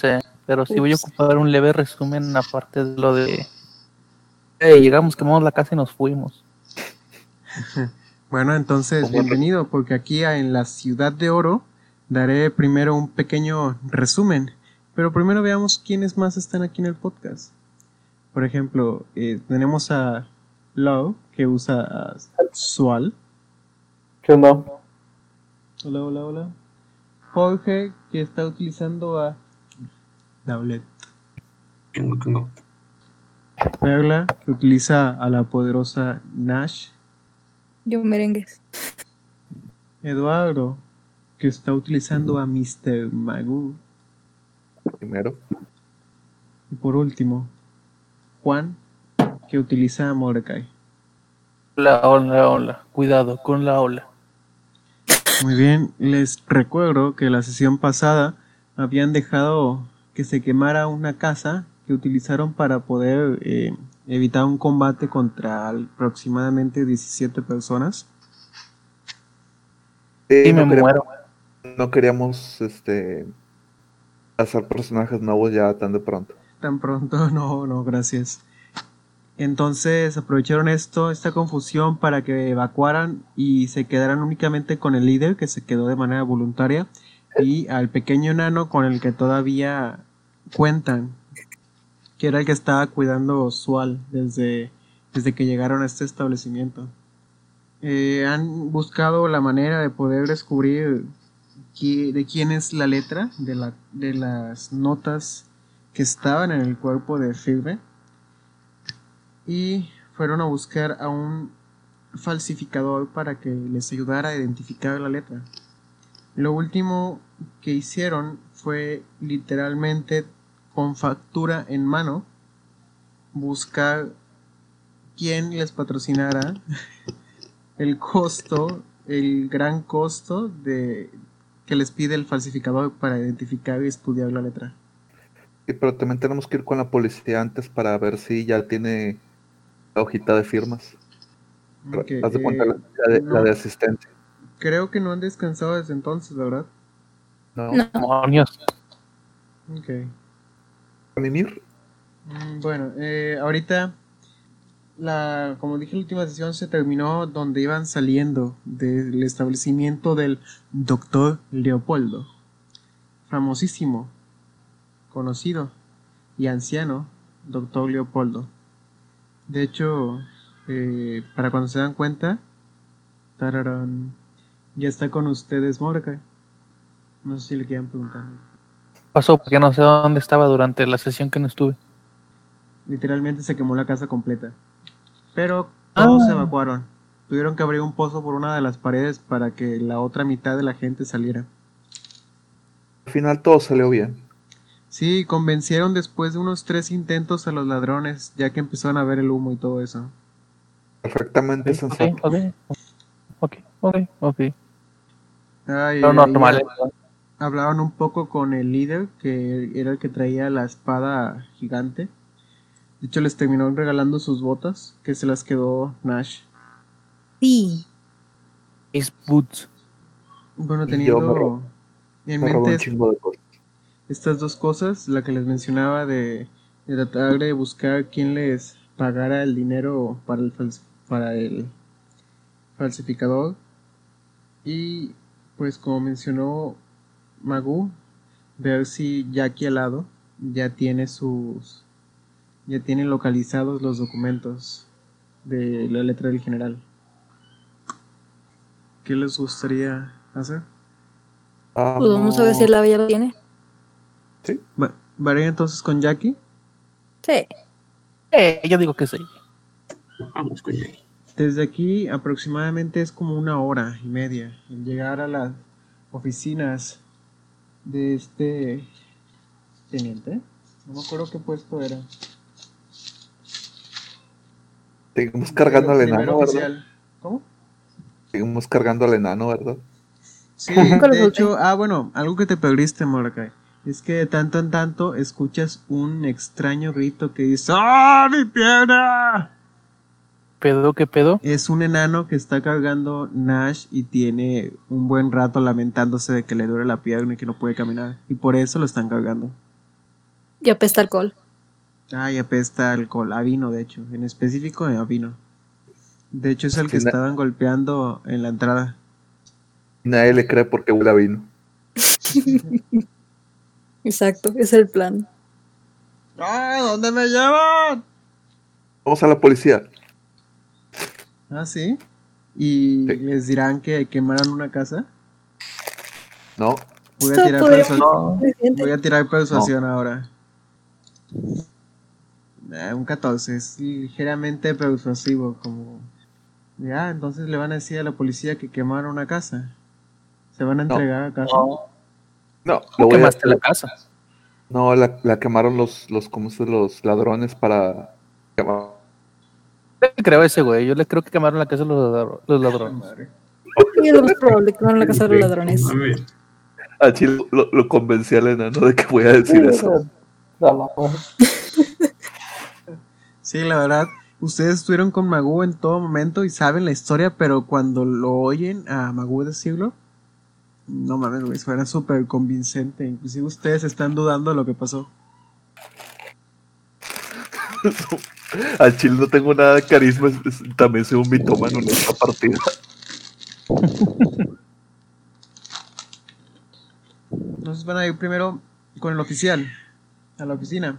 Sí, pero sí voy a ocupar un leve resumen aparte de lo de... Hey, llegamos, quemamos la casa y nos fuimos. Bueno, entonces, bienvenido, porque aquí en la Ciudad de Oro daré primero un pequeño resumen, pero primero veamos quiénes más están aquí en el podcast. Por ejemplo, eh, tenemos a Lau, que usa Sual. ¿Qué onda? Hola, hola, hola. Jorge, que está utilizando a Daulet. Perla, que utiliza a la poderosa Nash. Yo merengues. Eduardo, que está utilizando a Mr. Magoo. Primero. Y por último, Juan, que utiliza a Mordecai. La ola, ola. Cuidado con la ola. Muy bien, les recuerdo que la sesión pasada habían dejado que se quemara una casa que utilizaron para poder eh, evitar un combate contra aproximadamente 17 personas. Sí, no me queríamos- muero. No queríamos este hacer personajes nuevos ya tan de pronto. Tan pronto, no, no, gracias. Entonces aprovecharon esto, esta confusión para que evacuaran y se quedaran únicamente con el líder que se quedó de manera voluntaria y al pequeño enano con el que todavía cuentan, que era el que estaba cuidando Sual desde, desde que llegaron a este establecimiento. Eh, han buscado la manera de poder descubrir qui- de quién es la letra de, la, de las notas que estaban en el cuerpo de Firme y fueron a buscar a un falsificador para que les ayudara a identificar la letra. Lo último que hicieron fue literalmente con factura en mano buscar quién les patrocinara el costo, el gran costo de que les pide el falsificador para identificar y estudiar la letra. Sí, pero también tenemos que ir con la policía antes para ver si ya tiene la hojita de firmas. Ok, Haz de cuenta eh, la, la de, la de asistencia. Creo que no han descansado desde entonces, ¿verdad? ¿No? No. Demonios. Ok. ¿Mimir? Mm, Bueno, eh, ahorita, la, como dije, la última sesión se terminó donde iban saliendo del establecimiento del doctor Leopoldo, famosísimo, conocido y anciano doctor Leopoldo. De hecho, eh, para cuando se dan cuenta, tararán, ya está con ustedes Mordecai. No sé si le quieran preguntar. Pasó porque no sé dónde estaba durante la sesión que no estuve. Literalmente se quemó la casa completa. Pero todos Ah. se evacuaron. Tuvieron que abrir un pozo por una de las paredes para que la otra mitad de la gente saliera. Al final todo salió bien. Sí, convencieron después de unos tres intentos a los ladrones, ya que empezaron a ver el humo y todo eso. Perfectamente Ok, sensato. ok, ok, ok, ok. Ay, Lo ahí normal. hab- Hablaron un poco con el líder, que era el que traía la espada gigante. De hecho, les terminó regalando sus botas, que se las quedó Nash. Sí. Boots. Bueno, me teniendo en Me mente es- estas dos cosas, la que les mencionaba de, de tratar de buscar quién les pagara el dinero para el, fals- para el falsificador. Y pues como mencionó Magu, ver si Jackie al lado ya tiene sus ya tiene localizados los documentos de la letra del general. ¿Qué les gustaría hacer? Ah, Pues vamos a ver si la ya lo tiene. Sí, Va- ¿Varé entonces con Jackie? Sí. Eh, yo digo que sí. Vamos con Jackie. Desde aquí aproximadamente es como una hora y media en llegar a las oficinas de este teniente. No me acuerdo qué puesto era. seguimos cargando al enano, ¿verdad? ¿Cómo? Seguimos cargando al enano, ¿verdad? Sí, Nunca lo de hecho, ah, bueno, algo que te perdiste, Mordecai. Es que de tanto en tanto escuchas un extraño grito que dice ¡Ah, mi pierna! ¿Pedo qué pedo? Es un enano que está cargando Nash y tiene un buen rato lamentándose de que le duele la pierna y que no puede caminar. Y por eso lo están cargando. Y apesta alcohol. Ay, apesta alcohol, a vino, de hecho. En específico, a vino. De hecho, es el que estaban golpeando en la entrada. Nadie le cree porque huele a vino. Exacto, es el plan. ¡Ah! ¿Dónde me llevan? Vamos a la policía. Ah, sí. ¿Y Sí. les dirán que quemaran una casa? No, Voy a tirar, podría- persu- No, voy a tirar persuasión ahora. Ah, un 14, es ligeramente persuasivo, como... Ya, entonces le van a decir a la policía que quemaron una casa. ¿Se van a No. entregar a casa? no. no, lo ¿Cómo voy a- quemaste la casa? No, la, la quemaron los, los, ¿cómo se los ladrones para quemar. Yo le creo a ese güey. Yo le creo que quemaron la casa los, ladro- los ladrones. Y es lo más probable que a la casa de los ladrones. A Chile lo, lo convencí al enano de que voy a decir eso. Sí, la verdad, ustedes estuvieron con Magoo en todo momento y saben la historia, pero cuando lo oyen a Magoo decirlo, no mames, güey, suena súper convincente. Inclusive ustedes están dudando de lo que pasó. Al Chile no tengo nada de carisma, es- es- también soy un mitómano en esta partida. Entonces van a ir primero con el oficial, a la oficina.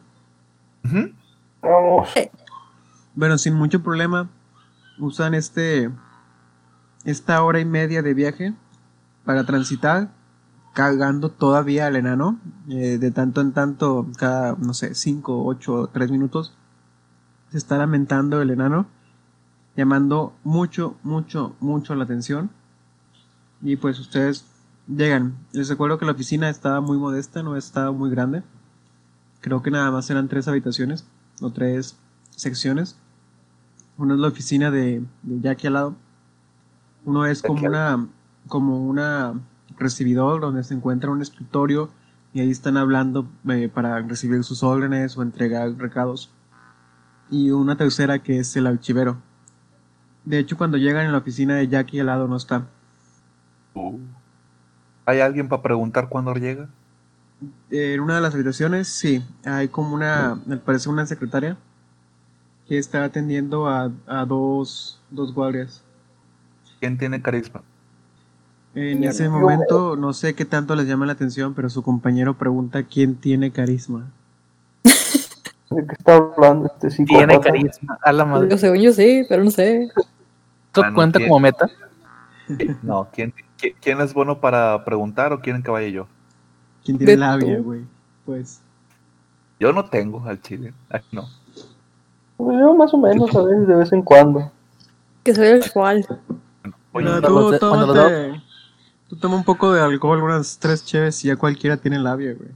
Vamos. Bueno, sin mucho problema, usan este esta hora y media de viaje para transitar, cargando todavía al enano, eh, de tanto en tanto, cada, no sé, 5, 8, 3 minutos, se está lamentando el enano, llamando mucho, mucho, mucho la atención. Y pues ustedes llegan. Les recuerdo que la oficina estaba muy modesta, no estaba muy grande. Creo que nada más eran tres habitaciones o tres secciones. Una es la oficina de, de Jackie al lado. Uno es como una, como una recibidor donde se encuentra un escritorio y ahí están hablando eh, para recibir sus órdenes o entregar recados. Y una tercera que es el archivero. De hecho, cuando llegan en la oficina de Jackie al lado no está. Uh. ¿Hay alguien para preguntar cuándo llega? En una de las habitaciones, sí, hay como una, me parece una secretaria que está atendiendo a, a dos, dos guardias. ¿Quién tiene carisma? En ese momento, no sé qué tanto les llama la atención, pero su compañero pregunta quién tiene carisma. ¿De qué está hablando este psicópata? Tiene carisma. A la madre. Yo según yo sí, pero no sé. ¿Esto Ah, no cuenta tiene. como meta? No, ¿quién, qui- quién es bueno para preguntar o quieren que vaya yo? ¿Quién tiene labia, güey? Pues, Yo no tengo al Chile. Ay, no. Pues yo más o menos, a veces, de vez en cuando. Que se vea el cual. Oye, tú, tómate- tú toma un poco de alcohol, unas tres cheves y ya cualquiera tiene labia, güey.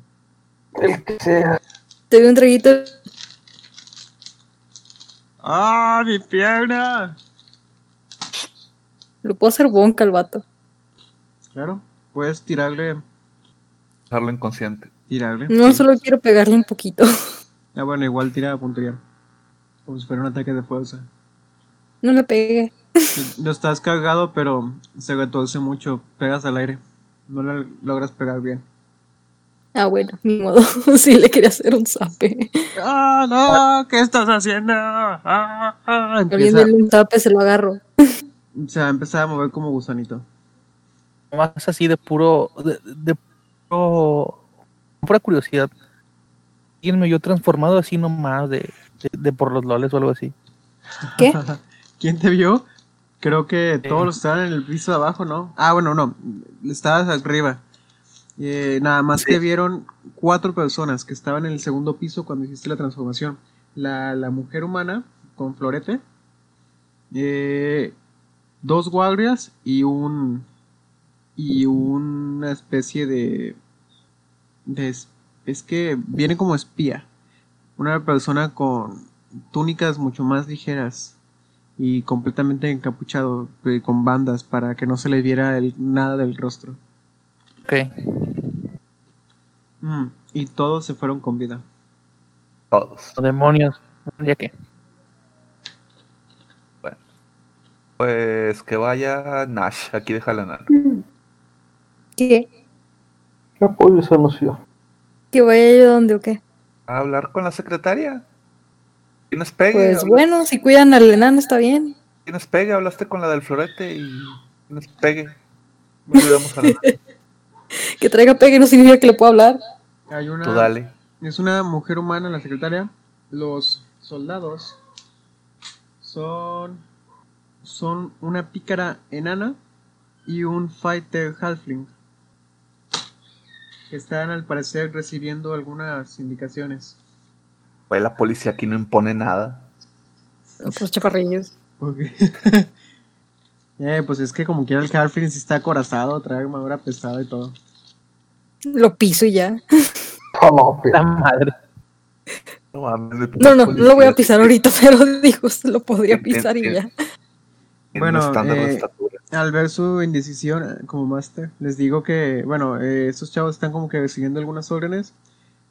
El que sea. Te doy un traguito. ¡Ah, mi pierna! Lo puedo hacer bonca al vato. Claro, puedes tirarle, dejarlo inconsciente. tirarle. No, sí. solo quiero pegarle un poquito. Ah, bueno, igual tira a puntería. Como si fuera un ataque de fuerza. No le pegué. No estás cargado, pero se retorce mucho. Pegas al aire. No le logras pegar bien. Ah, bueno, ni modo. sí le quería hacer un zape. ¡Ah, no! ¿Qué estás haciendo? ¡Ah, ah! Empieza, un zape, se lo agarro. se va a empezar a mover como gusanito. Más así de puro. De, de puro. Pura curiosidad. ¿Quién me vio transformado así nomás de, de, de por los loles o algo así? ¿Qué? ¿Quién te vio? Creo que todos estaban en el piso de abajo, ¿no? Ah, bueno, no. Estabas arriba. Eh, nada más Sí. te vieron cuatro personas que estaban en el segundo piso cuando hiciste la transformación. La, la mujer humana con florete. eh, dos guardias y un. Y una especie de. de es- es que viene como espía. Una persona con túnicas mucho más ligeras y completamente encapuchado eh, con bandas para que no se le viera el- nada del rostro. Ok. Mm, y todos se fueron con vida. Todos. Demonios. ¿Ya qué? Pues que vaya Nash. Aquí deja la nana. ¿Qué? ¿Qué apoyo esa noción? ¿Que vaya yo donde o qué? a hablar con la secretaria. ¿Tienes pegue? Pues Habla- bueno, si cuidan al enano está bien. ¿Tienes pegue? Hablaste con la del florete y tienes pegue. No olvidamos a la- Que traiga pegue no significa que le pueda hablar. Hay una, Tú dale. Es una mujer humana, la secretaria. Los soldados son, son una pícara enana y un fighter halfling. Que están al parecer recibiendo algunas indicaciones. Güey, la policía aquí no impone nada. Los chaparrillos. eh, pues es que como quiera el halfling sí está acorazado, trae armadura pesada y todo. Lo piso y ya. Oh, La madre. No mames, de No, no, no lo voy a pisar ahorita, pero digo, se lo podría pisar y ya. Bueno, eh. Al ver su indecisión eh, como máster, les digo que, bueno, eh, estos chavos están como que recibiendo algunas órdenes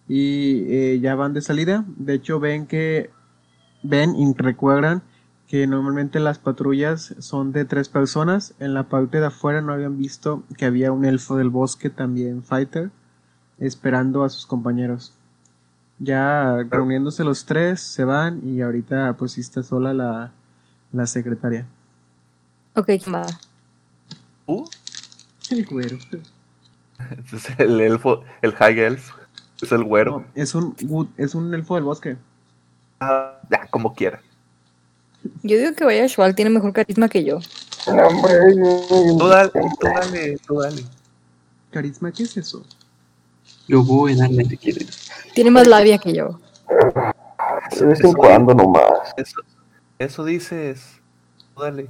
y eh, ya van de salida. De hecho, ven que, ven y recuerdan que normalmente las patrullas son de tres personas. En la parte de afuera no habían visto que había un elfo del bosque también fighter esperando a sus compañeros. Ya reuniéndose los tres, se van y ahorita pues sí está sola la, la secretaria. Ok, va. ¿Tú? El güero. Es el elfo, el high elf. Es el güero. No, es un es un elfo del bosque. Ah, ya, como quiera. Yo digo que vaya Shual, tiene mejor carisma que yo. No, hombre, Tú dale, tú dale, tú dale. Carisma, ¿qué es eso? Yo voy a darle si quieres. Tiene más labia que yo. de vez en cuando nomás. Eso, eso dices. Tú dale.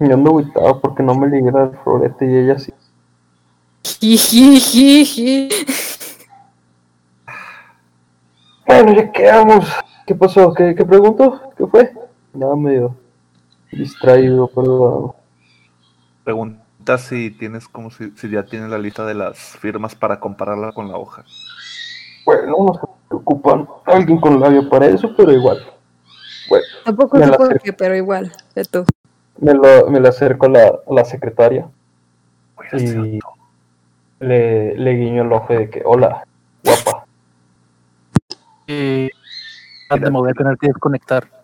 Yo ando agüitado porque no me ligué al florete y ella sí. Jijijiji. Bueno, ya quedamos. ¿Qué pasó? ¿Qué, qué preguntó? ¿Qué fue? Nada medio distraído, perdón. Pregunta si tienes como si, si ya tienes la lista de las firmas para compararla con la hoja. Bueno, no se preocupan. Alguien con labio para eso, pero igual. Bueno, Tampoco Me sé la por qué, pero igual. De tú. me, lo, me le acerco a la, a la secretaria y le, le guiño el ojo de que, hola, guapa. Eh, me voy a tener que desconectar.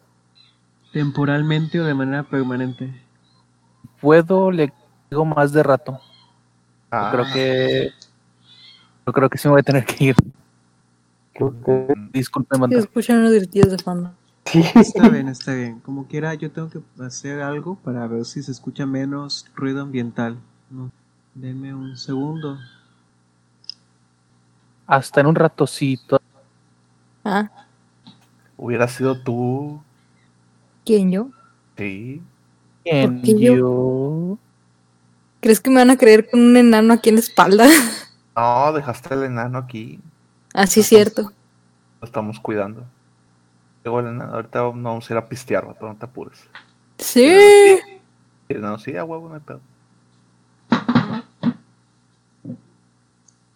¿Temporalmente o de manera permanente? ¿Puedo? Le digo más de rato. Yo Ah, creo que. Yo creo que sí me voy a tener que ir. Creo que Disculpe, Se manda. escuchan unos gritidos de fondo. sí. Está bien, está bien. Como quiera, yo tengo que hacer algo para ver si se escucha menos ruido ambiental. No. Denme un segundo. Hasta en un ratocito. Ah, hubiera sido tú. ¿Quién yo? Sí. ¿Quién? qué yo? yo? ¿Crees que me van a creer con un enano aquí en la espalda? No, dejaste el enano aquí. Así es cierto. Lo estamos cuidando. Luego el enano, ahorita no vamos a ir a pistear, vato, no te apures. Sí. El enano, sí, a huevo, no hay pedo.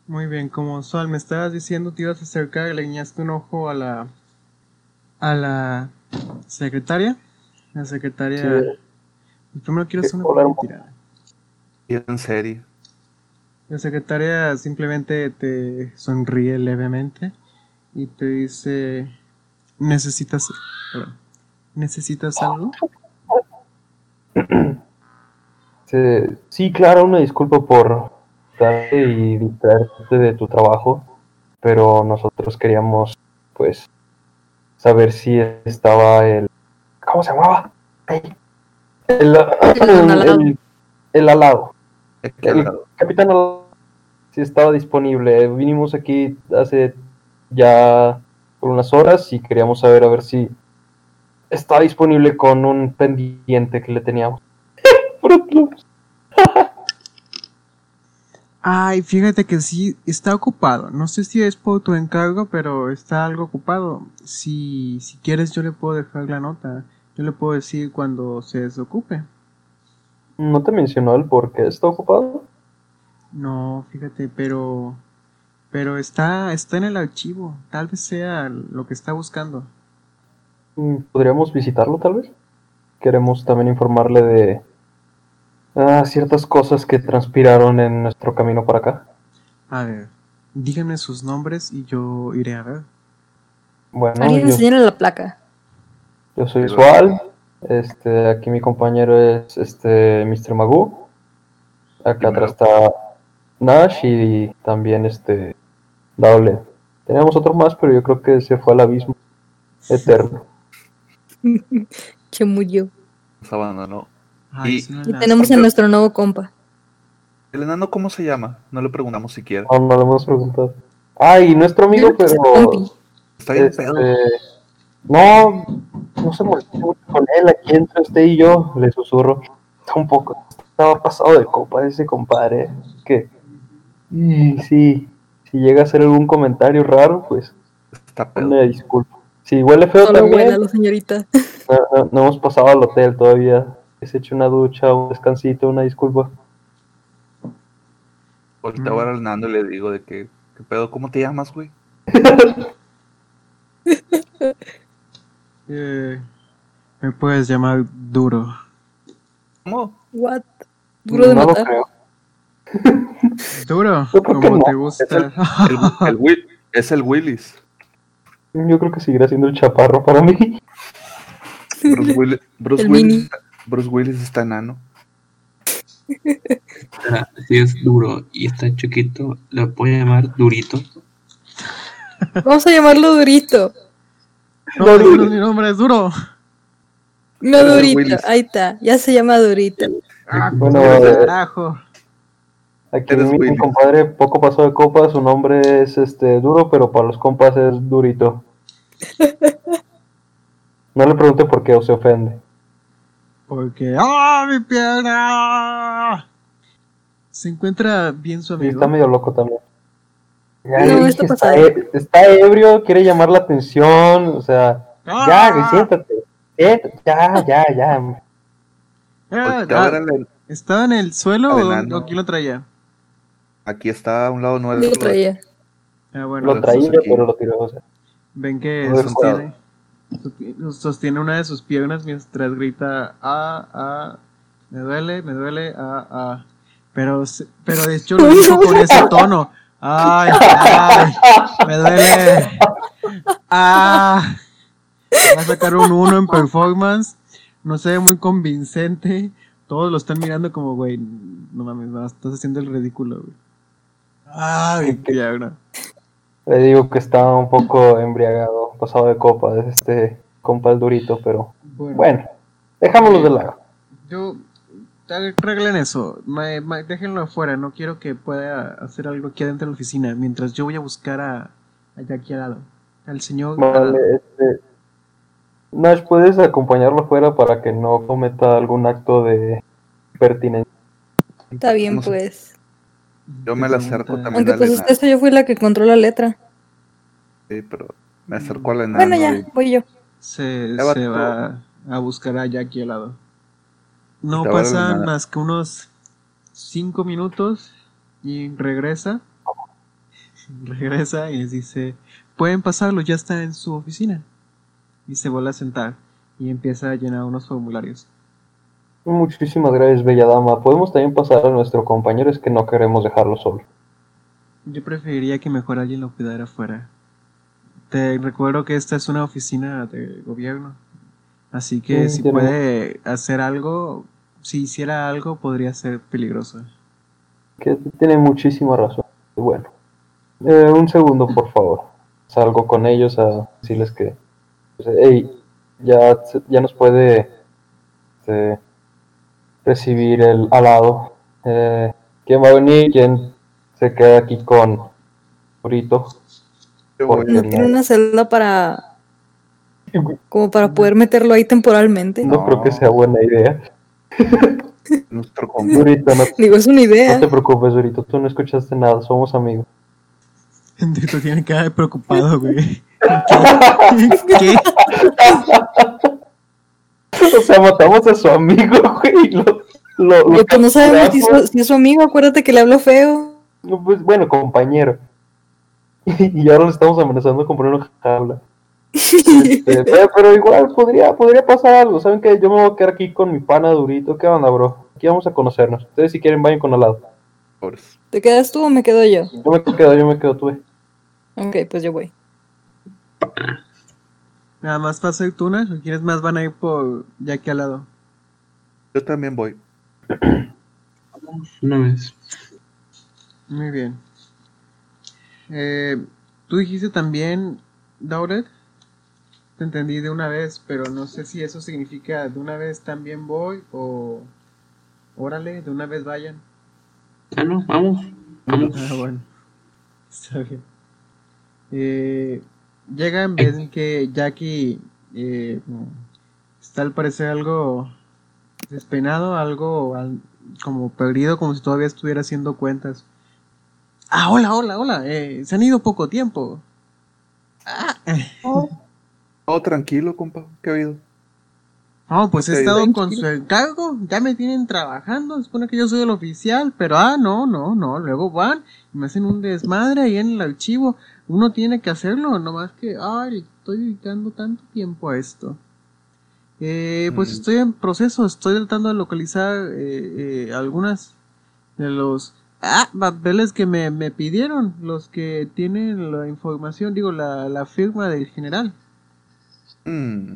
Muy bien, como Sol me estabas diciendo, te ibas a acercar, le guiñaste un ojo a la a la secretaria. La secretaria. Sí. Primero quiero hacer una tirada. En serio. La secretaria simplemente te sonríe levemente y te dice, necesitas, perdón, necesitas algo. Sí, sí, claro, una disculpa por darte y distraerte de tu trabajo, pero nosotros queríamos, pues, saber si estaba el... ¿Cómo se llamaba? El, El alado. el- el alado. El capitán alado, si estaba disponible. Vinimos aquí hace ya por unas horas y queríamos saber a ver si está disponible con un pendiente que le teníamos. Ay, fíjate que sí, está ocupado. No sé si es por tu encargo, pero está algo ocupado. Si, si quieres, yo le puedo dejar la nota. Yo le puedo decir cuando se desocupe. ¿No te mencionó el por qué está ocupado? No, fíjate, pero... Pero está, está en el archivo. Tal vez sea lo que está buscando. Mm, ¿Podríamos visitarlo tal vez? Queremos también informarle de ah, ciertas cosas que transpiraron en nuestro camino para acá. A ver, díganme sus nombres y yo iré a ver. Bueno, Alguien la placa. yo soy Sual. Este, aquí mi compañero es este Mr. Magoo. Acá atrás está Nash y también este Dable. Tenemos otro más, pero yo creo que se fue al abismo eterno. Que murió. Nos abandonó. Ay, Y- tenemos a nuestro nuevo compa. ¿El enano cómo se llama? No le preguntamos siquiera. No, no lo hemos preguntado. Ay, nuestro amigo, pero. Está bien Este, pedo. no, no se moleste mucho con él, aquí entre usted y yo, le susurro. Está un poco, estaba pasado de copa ese compadre, que y sí, si llega a hacer algún comentario raro, pues Está pedo. una disculpa. Si huele feo Solo también, buena la señorita. no, no- no hemos pasado al hotel todavía. Que se eche una ducha, un descansito, una disculpa. Ahorita voy al enano y le digo de que, ¿qué pedo? ¿Cómo te llamas, güey? Eh, me puedes llamar duro. ¿Cómo? What? Duro de no lo matar. creo. Duro, como no. te gusta. El, el Will- es el Willis. Yo creo que seguirá siendo el chaparro para mí. Bruce Willis, Bruce El Willis, mini. Bruce Willis está enano. Si es duro y está chiquito, le puedo llamar Durito. Vamos a llamarlo Durito. No, duro, mi nombre es duro. No Pero Durito. Willis. Ahí está. Ya se llama Durito. Ah, Bueno, pues, eh, carajo. Aquí mi, compadre poco pasó de copa, su nombre es este duro, pero para los compas es durito. No le pregunte por qué o se ofende. Porque. ¡Ah, mi pierna! Se encuenra bien su Y amigo. está medio loco también. Ya No, está e- está ebrio, quiere llamar la atención, o sea, ¡Ah! ya, siéntate. Eh, ya, ya, ya. Ah, ah, ¿Estaba en el suelo o, Adelante. o quién lo traía? aquí está a un lado Lo nuestro. traía. Ah, bueno, Lo Lo traía, pero lo tiró. O sea. ven que No sostiene, sostiene una de sus piernas mientras grita ah, ah, me duele, me duele, ah, ah. Pero, pero de hecho lo dijo con ese tono. Ay, ay, me duele. Ah, va a sacar un 1 en performance. No se ve muy convincente. Todos lo están mirando como, güey, no mames, no, estás haciendo el ridículo, güey. Ay, pierna. Le digo que está un poco embriagado, pasado de copa, es este compa el durito, pero bueno, dejámoslo de lado. Yo. Arreglen eso. Ma- ma- déjenlo afuera. No quiero que pueda hacer algo aquí adentro de la oficina. Mientras yo voy a buscar a. Allá aquí al lado. Al señor. Vale, este. Nash, ¿puedes acompañarlo afuera para que no cometa algún acto de pertinencia? Está bien, No sé, pues. Yo me la acerco también. Aunque pues Elena. hasta eso yo fui la que encontró la letra. Sí, pero me acerco al enano. Bueno, ya, y- voy yo. Se, se todo. va a buscar a Jackie al lado. No a pasan más que unos 5 minutos y regresa. Regresa y les dice: Pueden pasarlo, ya está en su oficina. Y se vuelve a sentar y empieza a llenar unos formularios. Muchísimas gracias, bella dama. Podemos también pasar a nuestro compañero, es que no queremos dejarlo solo. Yo preferiría que mejor alguien lo cuidara afuera. Te recuerdo que esta es una oficina de gobierno. Así que Sí, si tiene- puede hacer algo, si hiciera algo, podría ser peligroso. Que tiene muchísima razón. Bueno, eh, un segundo, por favor. Salgo con ellos a decirles que, pues, hey, ya, ya nos puede este, recibir el alado. Eh, ¿Quién va a venir? ¿Quién se queda aquí con voy. Porque ¿No tiene una celda para. como para poder meterlo ahí temporalmente? no creo que sea buena idea. Nuestro. Burito, no, Digo, es una idea. no te preocupes, Burito. Tú no escuchaste nada. Somos amigos. Tú tiene cara de preocupado, güey. ¿Qué? ¿Qué? O sea, matamos a su amigo, güey. Lo, lo, lo Pero pues no sabemos si es, su, si es su amigo, acuérdate que le habló feo. No, pues, bueno, compañero. Y ahora le estamos amenazando con poner una jaula. Este, pero, pero igual podría, podría pasar algo. ¿Saben qué? Yo me voy a quedar aquí con mi pana durito. ¿Qué onda, bro? Aquí vamos a conocernos. Ustedes si quieren vayan con al lado. ¿Te quedas tú o me quedo yo? Yo me quedo, yo me quedo, tú. Ok, pues yo voy. Nada más paso y tú, Nash, o quieres más van a ir por ya aquí al lado. Yo también voy. Vamos una vez. Muy bien. Eh, tú dijiste también, Dauret. Te entendí de una vez, pero no sé si eso significa de una vez también voy o órale, de una vez vayan. Ah, no, vamos. Vamos. Ah, bueno. Está bien. Eh, llegan, ven que Jackie eh, está al parecer algo despeinado, algo al- como perdido, como si todavía estuviera haciendo cuentas. Ah, hola, hola, hola. eh, se han ido poco tiempo. Ah, eh. Oh, tranquilo, compa. ¿Qué ha habido? No, pues he estado con su encargo, ya me tienen trabajando, se supone que yo soy el oficial, pero ah, no, no, no, luego van y me hacen un desmadre ahí en el archivo, uno tiene que hacerlo, nomás que, ay, estoy dedicando tanto tiempo a esto. Eh, pues Mm. estoy en proceso, estoy tratando de localizar eh, eh, algunas de los ah, papeles que me, me pidieron, los que tienen la información, digo, la, la firma del general. Mm.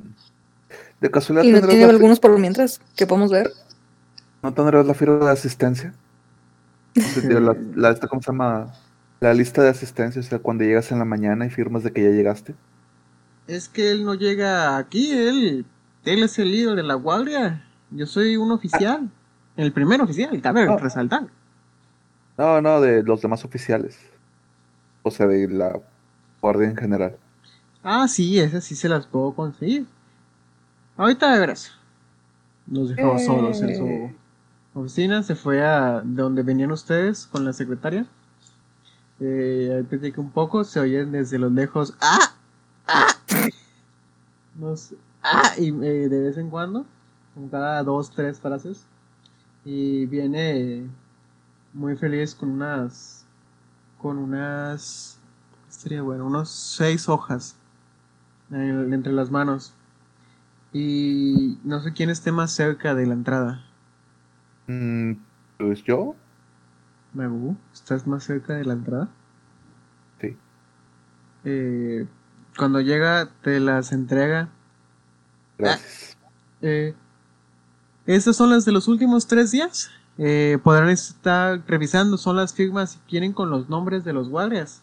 De casualidad Y no tiene algunos por mientras que podemos ver. ¿No tendrás la firma de asistencia? La, la- esta, ¿Cómo se llama? La lista de asistencia, o sea, cuando llegas en la mañana y firmas de que ya llegaste. Es que él no llega aquí, él, él es el líder de la guardia. Yo soy un oficial, el primer oficial, cabe Ah. resaltar. No, no, de los demás oficiales. O sea, de la guardia en general. Ah, sí, esas sí se las puedo conseguir. Ahorita de veras. Nos dejó Eh. solos en su oficina, se fue a de donde venían ustedes con la secretaria. Eh, ahí platiqué un poco, se oyen desde los lejos. ¡Ah! ¡Ah! No sé, ¡Ah! Y eh, de vez en cuando, como cada dos, tres frases. Y viene muy feliz con unas. Con unas. Estaría bueno, unos seis hojas en- entre las manos. Y no sé quién esté más cerca de la entrada. Mm, pues yo, Magu, ¿estás más cerca de la entrada? sí. Eh, cuando llega, te las entrega. Gracias. Eh, estas son las de los últimos tres días. Eh, podrán estar revisando, son las firmas si quieren con los nombres de los guardias.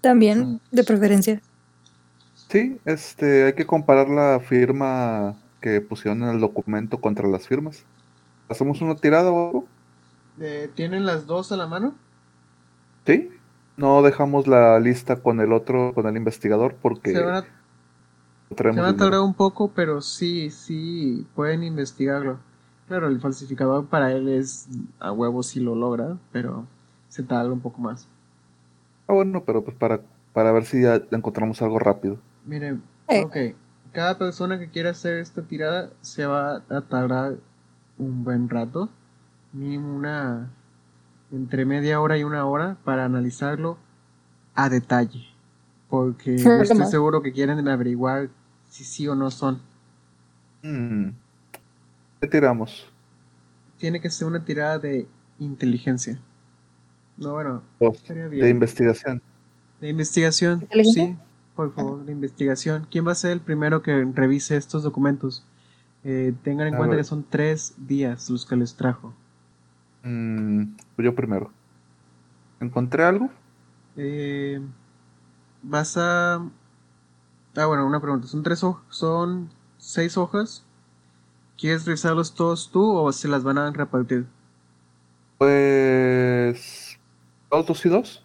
También, de preferencia. Sí, este, hay que comparar la firma que pusieron en el documento contra las firmas. ¿Hacemos una tirada o algo? Eh, ¿Tienen las dos a la mano? Sí. No dejamos la lista con el otro, con el investigador, porque Se van a Se a tardar un poco, pero sí, sí, pueden investigarlo. Claro, el falsificador para él es a huevo si lo logra, pero se tarda un poco más. Ah, bueno, pero pues para, para ver si ya encontramos algo rápido. Miren, Eh. ok, cada persona que quiera hacer esta tirada se va a tardar un buen rato, mínimo una entre media hora y una hora para analizarlo a detalle, porque estoy más. seguro que quieren averiguar si sí o no son. Mm. ¿Qué tiramos? Tiene que ser una tirada de inteligencia. No, bueno, estaría De investigación. De investigación, sí, por favor, de investigación. ¿Quién va a ser el primero que revise estos documentos? Eh, tengan en A cuenta ver. que son tres días los que les trajo. Mm, pues yo primero. ¿Encontré algo? Eh, vas a... Ah, bueno, una pregunta. Son tres hojas, son seis hojas. ¿Quieres revisarlos todos tú o se las van a repartir? Pues. ¿Dos, dos y dos?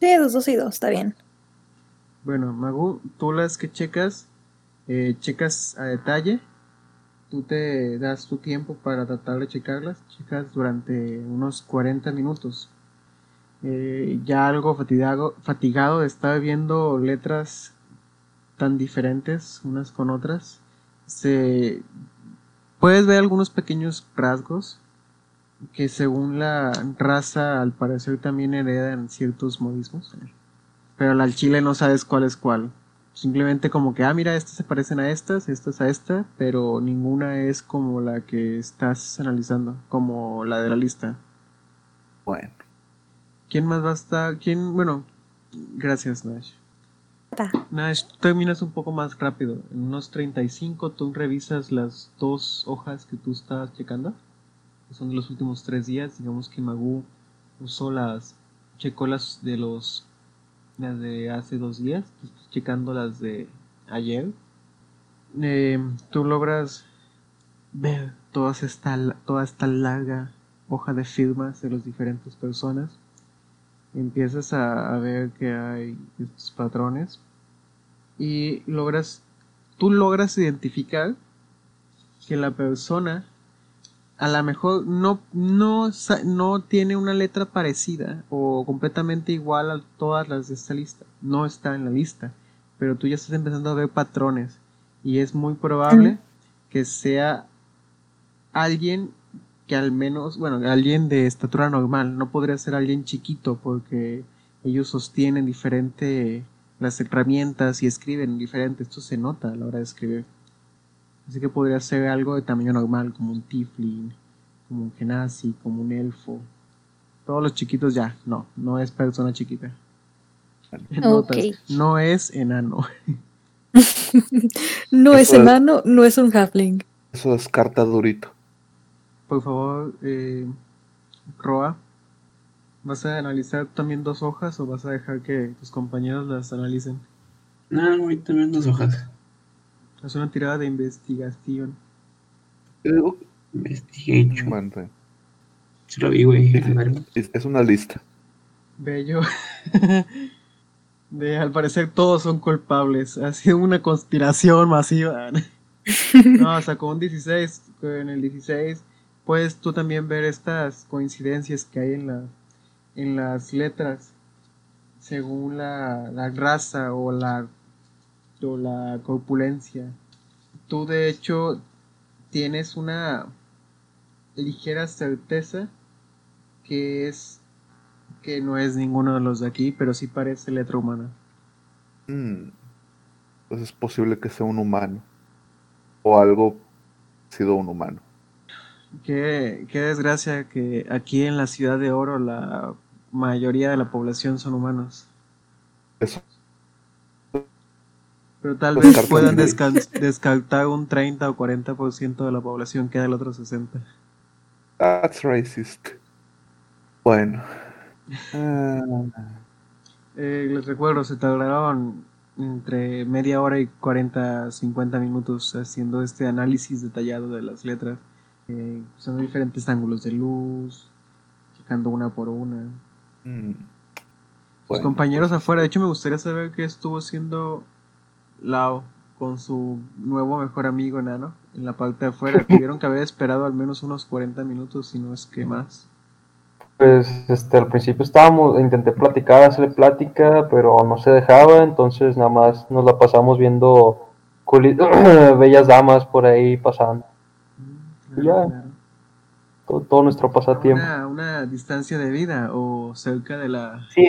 Sí, dos, dos y dos, está bien. Bueno, Magu, tú las que checas, eh, checas a detalle. Tú te das tu tiempo para tratar de checarlas. Checas durante unos 40 minutos. Eh, ya algo fatigado, fatigado de estar viendo letras tan diferentes unas con otras. Se, puedes ver algunos pequeños rasgos que según la raza al parecer también heredan ciertos modismos. Pero al chile no sabes cuál es cuál. Simplemente como que, ah, mira, estas se parecen a estas, estas a esta, pero ninguna es como la que estás analizando, como la de la lista. Bueno. ¿Quién más va a estar? ¿Quién? Bueno, gracias, Nash. Es- terminas un poco más rápido. En unos 35 tú revisas las dos hojas que tú estás checando. Que son de los últimos tres días. Digamos que Magu usó las... Checó las de los... Las de hace dos días. tú estás checando las de ayer. Eh, tú logras ver todas esta, toda esta larga hoja de firmas de las diferentes personas. Empiezas a, a ver que hay estos patrones y logras, tú logras identificar que la persona a lo mejor no, no, no tiene una letra parecida o completamente igual a todas las de esta lista. No está en la lista, pero tú ya estás empezando a ver patrones y es muy probable que sea alguien que al menos, bueno, alguien de estatura normal, no podría ser alguien chiquito porque ellos sostienen diferente las herramientas y escriben diferente, esto se nota a la hora de escribir. Así que podría ser algo de tamaño normal, como un tiefling, como un genasi, como un elfo. Todos los chiquitos ya, no, no es persona chiquita. No es enano. No es enano, no es un halfling. Eso descarta durito. Por favor, eh, Roa, ¿vas a analizar también dos hojas o vas a dejar que tus compañeros las analicen? No, ahorita ven dos hojas. Es una tirada de investigación. Investigation. sí. Se lo vi, güey. es una lista. Bello. De, al parecer todos son culpables. Ha sido una conspiración masiva. No, sacó un 16. En el 16 puedes tú también ver estas coincidencias que hay en, la, en las letras. Según la, la raza o la, la corpulencia. Tú de hecho tienes una ligera certeza que es que no es ninguno de los de aquí, pero sí parece letra humana. Mm. Pues es posible que sea un humano. O algo sido un humano. Qué, qué desgracia que aquí en la ciudad de Oro la mayoría de la población son humanos. Eso. Pero tal Pues vez puedan descartar un 30 o 40% de la población, queda el otro 60. That's racist. Bueno. Eh, les recuerdo, se tardaron entre media hora y 40, 50 minutos haciendo este análisis detallado de las letras. Eh, usando diferentes ángulos de luz, checando una por una. mm. Bueno, compañeros afuera, de hecho me gustaría saber qué estuvo haciendo Lao con su nuevo mejor amigo enano en la parte de afuera. Tuvieron que haber esperado al menos unos 40 minutos, si no es que más. Pues este, al principio estábamos, intenté platicar, hacerle plática, pero no se dejaba, entonces nada más nos la pasamos viendo bellas damas por ahí pasando, Mm, Ya. claro. todo, todo nuestro pasatiempo. Una, una distancia de vida o cerca de la, Sí,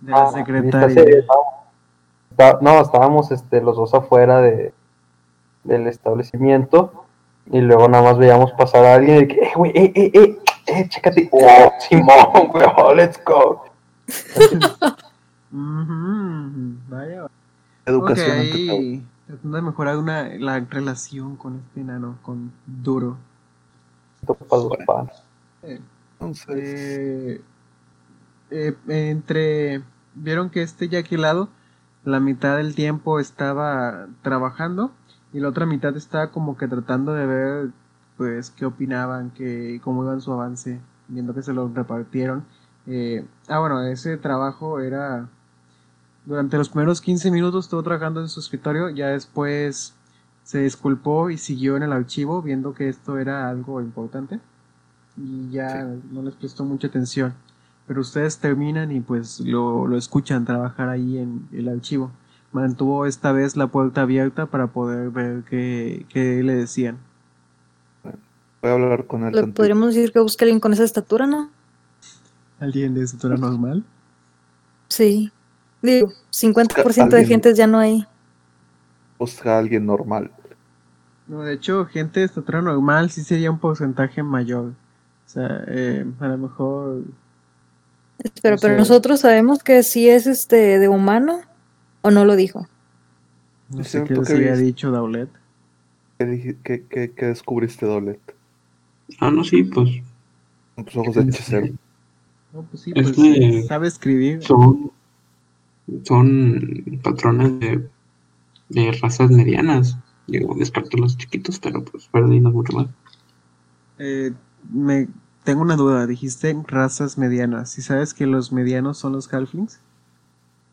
de la ah, secretaria. Está- no, estábamos este, los dos afuera de, del establecimiento y luego nada más veíamos pasar a alguien y que, eh, güey, eh, eh, eh, eh, chécate, oh, Simón, güey, oh, let's go. Ujú, Vaya, educación Ok, ante todo. ahí tratando de mejorar una, la relación con este enano, con Duro. Panas. Entonces, Eh, eh, entre vieron que este yaquilado la mitad del tiempo estaba trabajando y la otra mitad estaba como que tratando de ver pues qué opinaban que cómo iban su avance viendo que se lo repartieron Eh, ah bueno ese trabajo era durante los primeros 15 minutos estuvo trabajando en su escritorio ya después se disculpó y siguió en el archivo viendo que esto era algo importante y ya no les prestó mucha atención. Pero ustedes terminan y pues lo, lo escuchan trabajar ahí en el archivo. Mantuvo esta vez la puerta abierta para poder ver qué, qué le decían. voy a hablar con él Le podríamos decir que busque a alguien con esa estatura, ¿no? ¿Alguien de estatura normal? Sí. Digo, 50% de gentes ya no hay. Busca a alguien normal. No, de hecho, gente de estatura normal sí sería un porcentaje mayor. O sea, eh, a lo mejor... Pero, O sea- pero nosotros sabemos que sí es este de humano. ¿O no lo dijo? No Es sé qué les que había dicho Daulet. ¿Qué, qué- qué- qué descubriste, Dolet? Ah, no, sí, pues Con tus ojos de hechicero. No, pues sí, Es pues sabe escribir. son, son patrones de, de razas medianas. Digo, descarto los chiquitos, pero pues Verdi no es mucho más. Eh, me tengo una duda. Dijiste razas medianas. ¿Si sabes que los medianos son los halflings?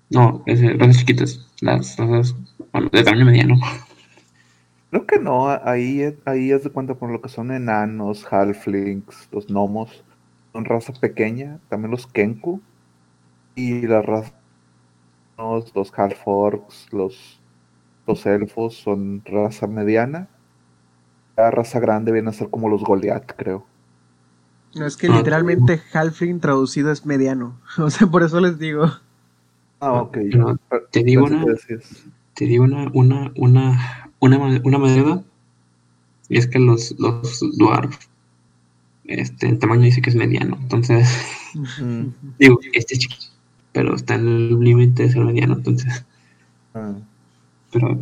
No, es, eh, razas chiquitas. Las razas bueno, de tamaño mediano. Creo que no, ahí, ahí es de cuenta por lo que son enanos, halflings, los gnomos, son raza pequeña, también los kenku y las razas, los half-orcs, los, los elfos son raza mediana. La raza grande viene a ser como los Goliath, creo. No, es que Ah. literalmente halfling traducido es mediano. O sea, por eso les digo. Ah, ok. Te digo una- Te digo una, una, una, una, una madera. Y es que los, los dwarf, este, el tamaño dice que es mediano. Entonces, digo, este es chiquito, pero está en el límite de ser mediano. Entonces, ah. pero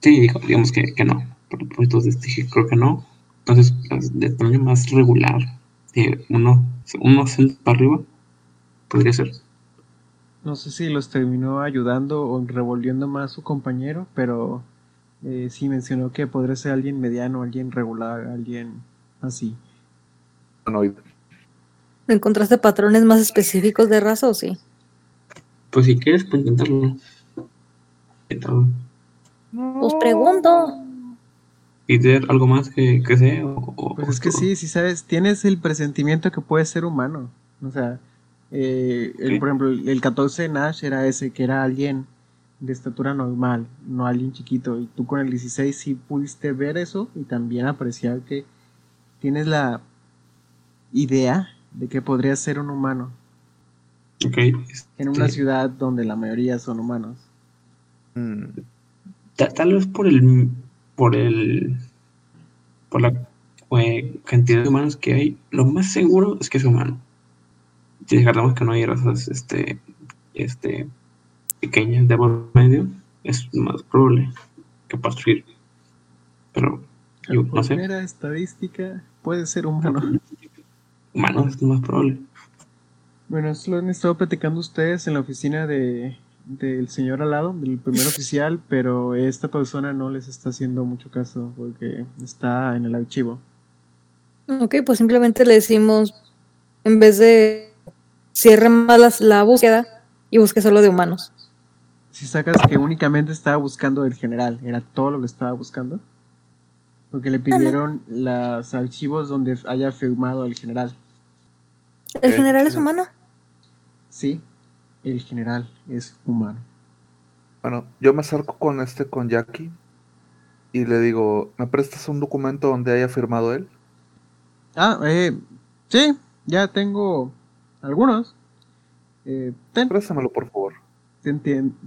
sí, digo, digamos que, que no. Por entonces dije, creo que no. Entonces, de tamaño más regular, de uno, uno para arriba, podría ser. No sé si los terminó ayudando o revolviendo más su compañero, pero eh, sí mencionó que podría ser alguien mediano, alguien regular, alguien así. ¿Encontraste patrones más específicos de raza o sí? Pues si quieres, puedes intentarlo. Os pregunto. Peter, ¿algo más que, que sé? O, o- Pues o es que sí, sí sabes, tienes el presentimiento que puede ser humano. O sea, eh, el- por ejemplo, el el 14 de Nash era ese, que era alguien de estatura normal, no alguien chiquito. Y tú con el 16 sí pudiste ver eso y también apreciar que tienes la idea de que podría ser un humano Ok. en una este, ciudad donde la mayoría son humanos. Mm, ta- tal vez por el. Por el. Por la eh, cantidad de humanos que hay, lo más seguro es que es humano. Si descartamos que no hay razas este, este, pequeñas de por medio, es más probable que pastruir. Pero, yo no sé, mera estadística, puede ser humano. humano es lo más probable. Bueno, esto lo han estado platicando ustedes en la oficina de del señor al lado, del primer oficial, pero esta persona no les está haciendo mucho caso porque está en el archivo. Ok, pues simplemente le decimos, en vez de cierre más las- la búsqueda y busque solo de humanos. Si sacas que únicamente estaba buscando el general, era todo lo que estaba buscando. Porque le pidieron los archivos donde haya firmado el general. ¿El general es humano? Sí, el general es humano. Bueno, yo me acerco con este, con Jackie, y le digo, ¿me prestas un documento donde haya firmado él? Ah, eh, sí, ya tengo algunos. Eh, ten. Préstamelo, por favor. te,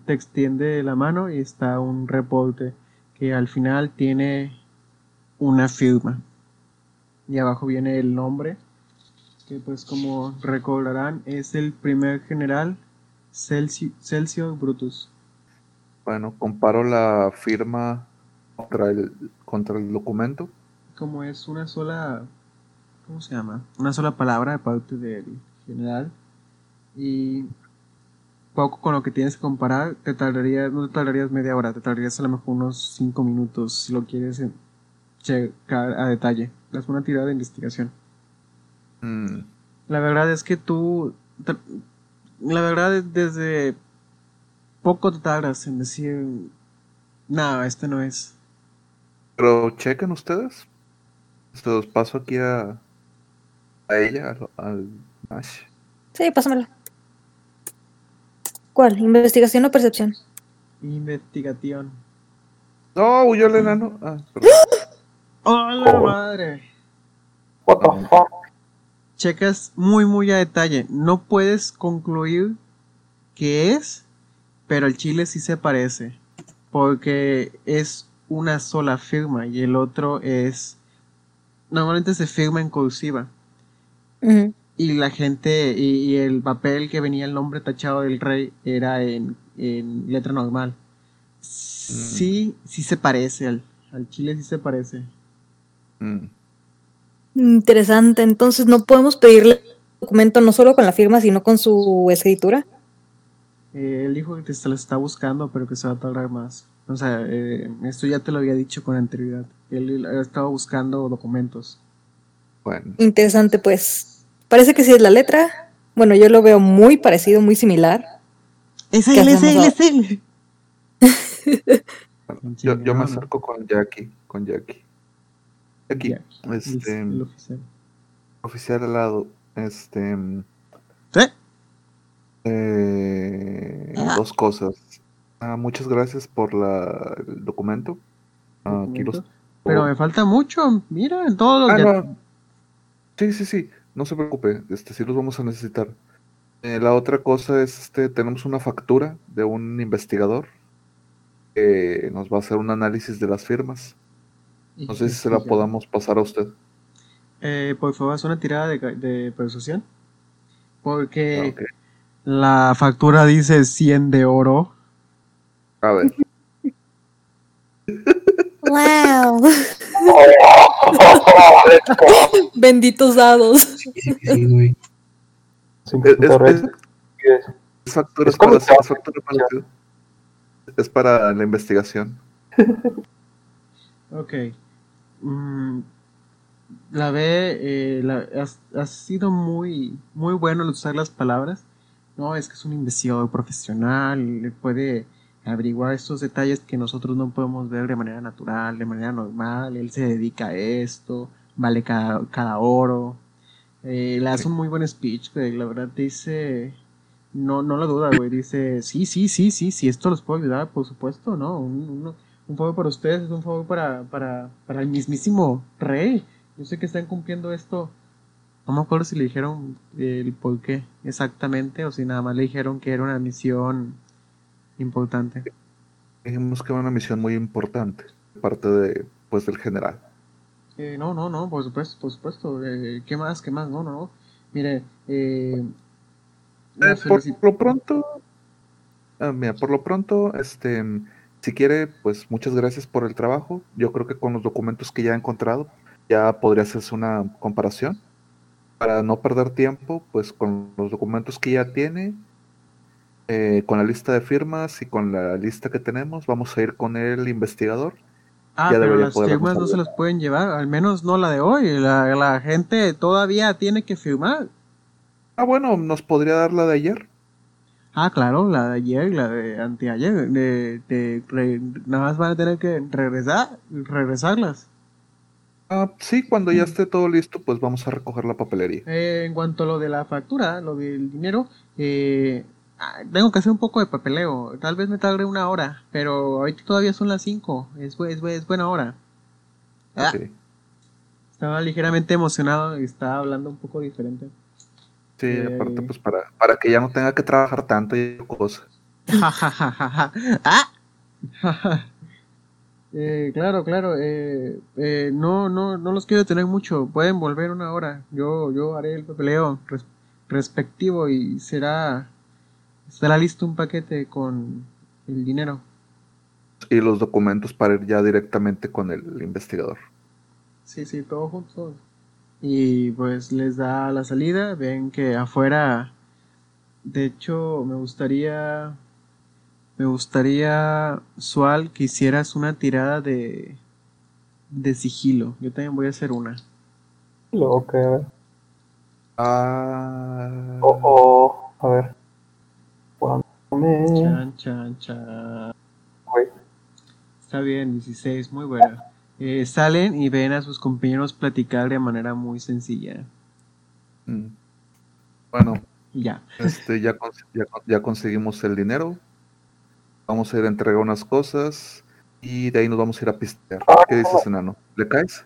te extiende la mano y está un reporte que al final tiene una firma. Y abajo viene el nombre, que pues como recordarán es el primer general Celsi- Celsius Brutus. Bueno, comparo la firma contra el, contra el documento. Como es una sola, ¿cómo se llama? Una sola palabra de parte del general. Y poco con lo que tienes que comparar, te tardaría, no te tardarías media hora, te tardarías a lo mejor unos 5 minutos si lo quieres checar a detalle. Es una tirada de investigación. Mm, La verdad es que tú, la verdad es desde poco te tardas en decir, no, este no es. Pero chequen ustedes. Se los paso aquí a, a ella, al, al Nash. Sí, pásamelo. ¿Cuál? ¿Investigación o percepción? Investigación. No, huyó el enano. Ah. ¡Oh, la Oh. madre! What the fuck? Checas muy muy a detalle. No puedes concluir qué es, pero el chile sí se parece. Porque es una sola firma y el otro es... Normalmente se firma en cursiva. Y la gente y, y el papel que venía el nombre tachado del rey era en, en letra normal. Sí, sí se parece al, al chile, sí se parece. Mm. Interesante. Entonces, ¿no podemos pedirle el documento no solo con la firma, sino con su escritura? Eh, él dijo que se lo está buscando, pero que se va a tardar más. O sea, eh, esto ya te lo había dicho con anterioridad. Él ha estado buscando documentos. Bueno, Interesante, pues. Parece que sí es la letra. Bueno, yo lo veo muy parecido, muy similar. Es él, es él, es él. yo, yo me acerco con Jackie, con Jackie. Jackie, este, El oficial. oficial al lado, este, ¿Sí? eh, dos cosas. Ah, muchas gracias por la, el documento. Ah, aquí los- Pero me falta mucho. Mira, en todo lo Ah, que. no. Sí, sí, sí, no se preocupe, este sí los vamos a necesitar. Eh, la otra cosa es, este, tenemos una factura de un investigador que nos va a hacer un análisis de las firmas. No sé si se la podamos pasar a usted. Eh, por favor, haz una tirada de, de persuasión. Porque Ah, la factura dice 100 de oro. A ver, ¡Wow! Benditos dados. Sí, sí, sí, güey. Sin es, factura, Es para, como- es factura para- es para la investigación. Ok. Mm, la ve, eh, la- has sido muy, muy bueno al usar las palabras. No, es que es un investigador profesional, puede averiguar estos detalles que nosotros no podemos ver de manera natural, de manera normal. Él se dedica a esto, vale cada, cada oro. Eh, le hace un muy buen speech, güey. La verdad dice, no, no lo duda, güey. Dice, sí, sí, sí, sí, sí, esto los puedo ayudar, por supuesto, ¿no? Un, un- un favor para ustedes, es un favor para, para, para el mismísimo rey. Yo sé que están cumpliendo esto. No me acuerdo si le dijeron el por qué exactamente o si nada más le dijeron que era una misión importante. Dijimos que era una misión muy importante, parte de, pues, del general. Eh, no, no, no, por supuesto, por supuesto. Eh, ¿Qué más? ¿Qué más? No, no, no. Mire, eh, Eh, por lo pronto, ah, mira, por lo pronto, este, si quiere, pues muchas gracias por el trabajo. Yo creo que con los documentos que ya he encontrado, ya podría hacerse una comparación. Para no perder tiempo, pues con los documentos que ya tiene, eh, con la lista de firmas y con la lista que tenemos, vamos a ir con el investigador. Ah, ya pero las firmas no se las pueden llevar, al menos no la de hoy. La, la gente todavía tiene que firmar. Ah, bueno, nos podría dar la de ayer. Ah, claro, la de ayer, la de anteayer. De, de- re- nada más van a tener que regresar, regresarlas. Ah, sí, cuando ya esté todo listo, pues vamos a recoger la papelería. Eh, en cuanto a lo de la factura, lo del dinero, eh, ah, tengo que hacer un poco de papeleo. Tal vez me tarde una hora, pero ahorita todavía son las 5. Es, es, es buena hora. Ah, Ok. Estaba ligeramente emocionado y estaba hablando un poco diferente. Sí, Eh, aparte, pues para, para que ya no tenga que trabajar tanto y cosas. ¡Ah! Eh, claro, claro. Eh, eh, no, no, no los quiero tener mucho. Pueden volver una hora. Yo, yo haré el papeleo res- respectivo y será, estará listo un paquete con el dinero. Y los documentos para ir ya directamente con el investigador. Sí, sí, todo junto. Y pues les da la salida. Ven que afuera, de hecho, me gustaría, me gustaría, Sual, que hicieras una tirada de, de sigilo. Yo también voy a hacer una. Ok, a ver. Ah. Oh, oh, a ver. Chan, chan, chan. Está bien, 16, muy buena. Eh, salen y ven a sus compañeros platicar de manera muy sencilla. mm. Bueno, ya. este, ya, ya, ya conseguimos el dinero. Vamos a ir a entregar unas cosas. Y de ahí nos vamos a ir a pistear. ¿Qué dices, enano? ¿Le caes?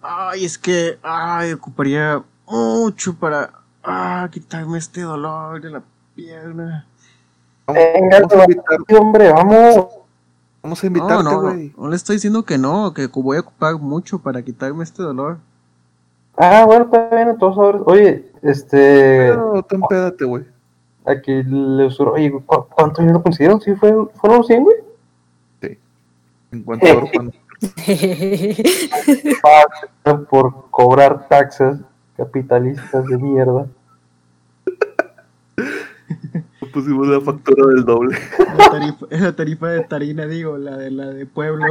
Ay, es que, ay, ocuparía mucho para, ah, quitarme este dolor de la pierna. Vamos, Venga, vamos a hombre, vamos. Vamos a No, invitarte, no, no, güey. no le estoy diciendo que no, que voy a ocupar mucho para quitarme este dolor. Ah, bueno, está bien, entonces ahora. Oye, este. Pero tú empédate, güey. Aquí le usó. Oye, ¿cu- ¿cuánto dinero consiguieron? ¿Sí fue, fueron los 100, güey? En cuanto a cuando- Pagan por cobrar taxas capitalistas de mierda. pusimos la factura del doble. La tarifa, la tarifa de Tarina, digo, la de la de pueblo.